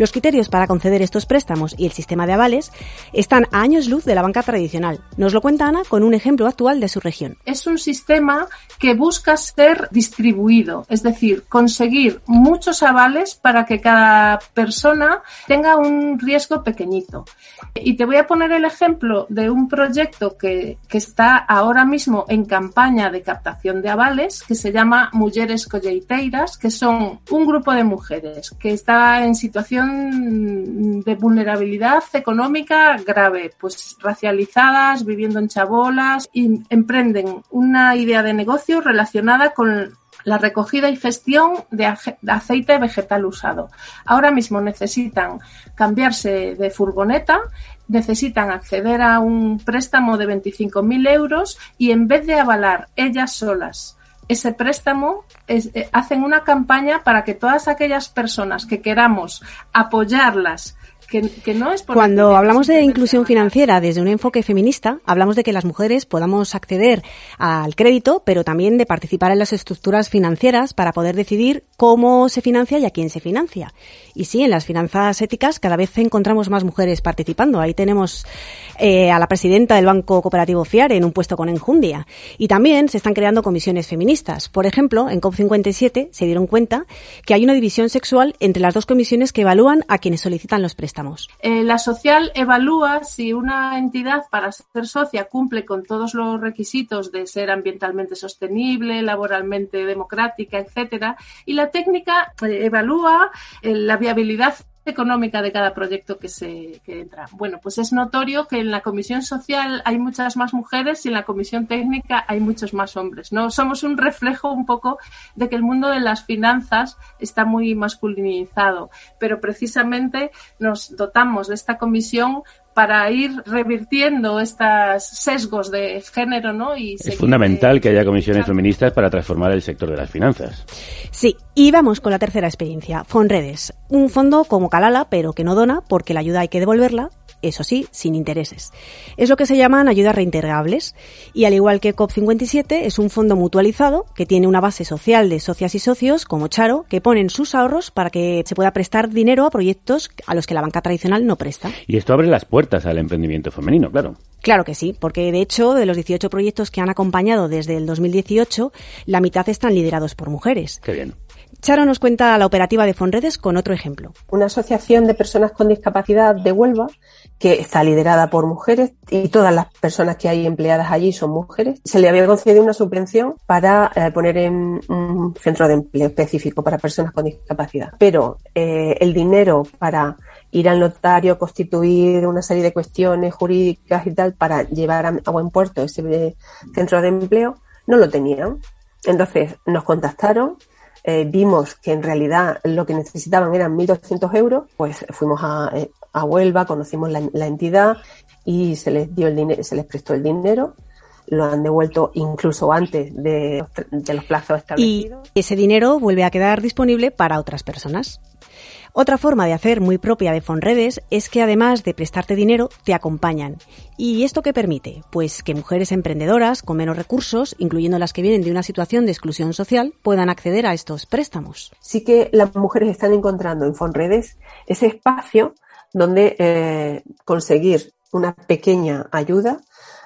Los criterios para conceder estos préstamos y el sistema de avales están a años luz de la banca tradicional. Nos lo cuenta Ana con un ejemplo actual de su región. Es un sistema que busca ser distribuido, es decir, conseguir muchos avales para que cada persona tenga un riesgo pequeñito. Y te voy a poner el ejemplo de un proyecto que, que está ahora mismo en campaña de captación de avales, que se llama Mujeres Colleiteiras, que son un grupo de mujeres que está en situación de vulnerabilidad económica grave, pues racializadas, viviendo en chabolas, y emprenden una idea de negocio relacionada con la recogida y gestión de aceite vegetal usado. Ahora mismo necesitan cambiarse de furgoneta, necesitan acceder a un préstamo de 25.000 euros y en vez de avalar ellas solas ese préstamo, eh, hacen una campaña para que todas aquellas personas que queramos apoyarlas no es Cuando hablamos de inclusión financiera desde un enfoque feminista, hablamos de que las mujeres podamos acceder al crédito, pero también de participar en las estructuras financieras para poder decidir cómo se financia y a quién se financia. Y sí, en las finanzas éticas cada vez encontramos más mujeres participando. Ahí tenemos eh, a la presidenta del Banco Cooperativo FIAR en un puesto con enjundia. Y también se están creando comisiones feministas. Por ejemplo, en COP57 se dieron cuenta que hay una división sexual entre las dos comisiones que evalúan a quienes solicitan los préstamos. Eh, la social evalúa si una entidad para ser socia cumple con todos los requisitos de ser ambientalmente sostenible, laboralmente democrática, etcétera, y la técnica eh, evalúa eh, la viabilidad económica de cada proyecto que se entra. Bueno, pues es notorio que en la comisión social hay muchas más mujeres y en la comisión técnica hay muchos más hombres. No somos un reflejo un poco de que el mundo de las finanzas está muy masculinizado, pero precisamente nos dotamos de esta comisión para ir revirtiendo estos sesgos de género, ¿no? Y es fundamental que haya comisiones feministas para transformar el sector de las finanzas. Sí, y vamos con la tercera experiencia, Fonredes, un fondo como Calala, pero que no dona porque la ayuda hay que devolverla eso sí, sin intereses. Es lo que se llaman ayudas reintegrables y al igual que COP57 es un fondo mutualizado que tiene una base social de socias y socios como Charo que ponen sus ahorros para que se pueda prestar dinero a proyectos a los que la banca tradicional no presta. Y esto abre las puertas al emprendimiento femenino, claro. Claro que sí, porque de hecho de los 18 proyectos que han acompañado desde el 2018, la mitad están liderados por mujeres. Qué bien. Charo nos cuenta la operativa de Fonredes con otro ejemplo. Una asociación de personas con discapacidad de Huelva que está liderada por mujeres y todas las personas que hay empleadas allí son mujeres. Se le había concedido una subvención para eh, poner en un centro de empleo específico para personas con discapacidad. Pero eh, el dinero para ir al notario, constituir una serie de cuestiones jurídicas y tal para llevar a, buen puerto ese centro de empleo, no lo tenían. Entonces nos contactaron eh, vimos que en realidad lo que necesitaban eran 1.200 euros, pues fuimos a, eh, a Huelva, conocimos la, la, entidad y se les dio el dinero, se les prestó el dinero. Lo han devuelto incluso antes de, de los plazos establecidos. Y ese dinero vuelve a quedar disponible para otras personas. Otra forma de hacer muy propia de Fonredes es que además de prestarte dinero, te acompañan. ¿Y esto qué permite? Pues que mujeres emprendedoras con menos recursos, incluyendo las que vienen de una situación de exclusión social, puedan acceder a estos préstamos. Sí que las mujeres están encontrando en Fonredes ese espacio donde eh, conseguir una pequeña ayuda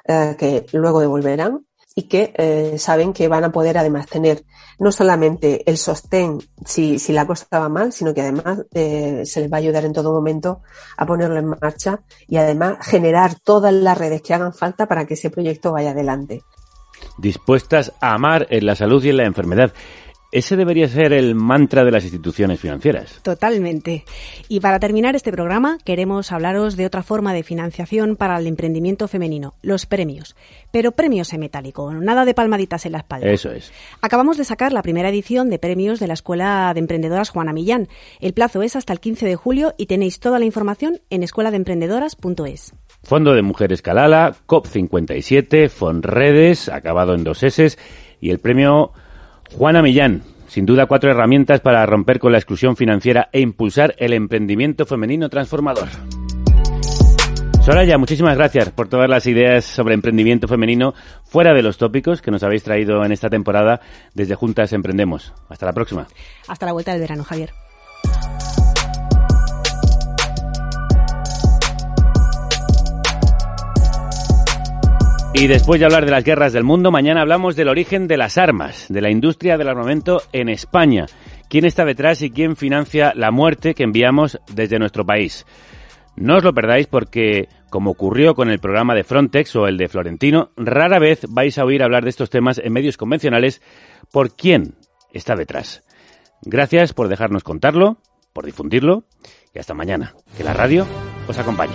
eh, que luego devolverán y que eh, saben que van a poder además tener no solamente el sostén si, si la cosa va mal, sino que además eh, se les va a ayudar en todo momento a ponerlo en marcha y además generar todas las redes que hagan falta para que ese proyecto vaya adelante. Dispuestas a amar en la salud y en la enfermedad. Ese debería ser el mantra de las instituciones financieras. Totalmente. Y para terminar este programa, queremos hablaros de otra forma de financiación para el emprendimiento femenino, los premios. Pero premios en metálico, nada de palmaditas en la espalda. Eso es. Acabamos de sacar la primera edición de premios de la Escuela de Emprendedoras Juana Millán. El plazo es hasta el 15 de julio y tenéis toda la información en escueladeemprendedoras.es. Fondo de Mujeres Calala, COP57, Fonredes, acabado en dos S, y el premio Juana Millán, sin duda cuatro herramientas para romper con la exclusión financiera e impulsar el emprendimiento femenino transformador. Soraya, muchísimas gracias por todas las ideas sobre emprendimiento femenino fuera de los tópicos que nos habéis traído en esta temporada desde Juntas Emprendemos. Hasta la próxima. Hasta la vuelta del verano, Javier. Y después de hablar de las guerras del mundo, mañana hablamos del origen de las armas, de la industria del armamento en España. ¿Quién está detrás y quién financia la muerte que enviamos desde nuestro país? No os lo perdáis porque, como ocurrió con el programa de Frontex o el de Florentino, rara vez vais a oír hablar de estos temas en medios convencionales por quién está detrás. Gracias por dejarnos contarlo, por difundirlo y hasta mañana. Que la radio os acompañe.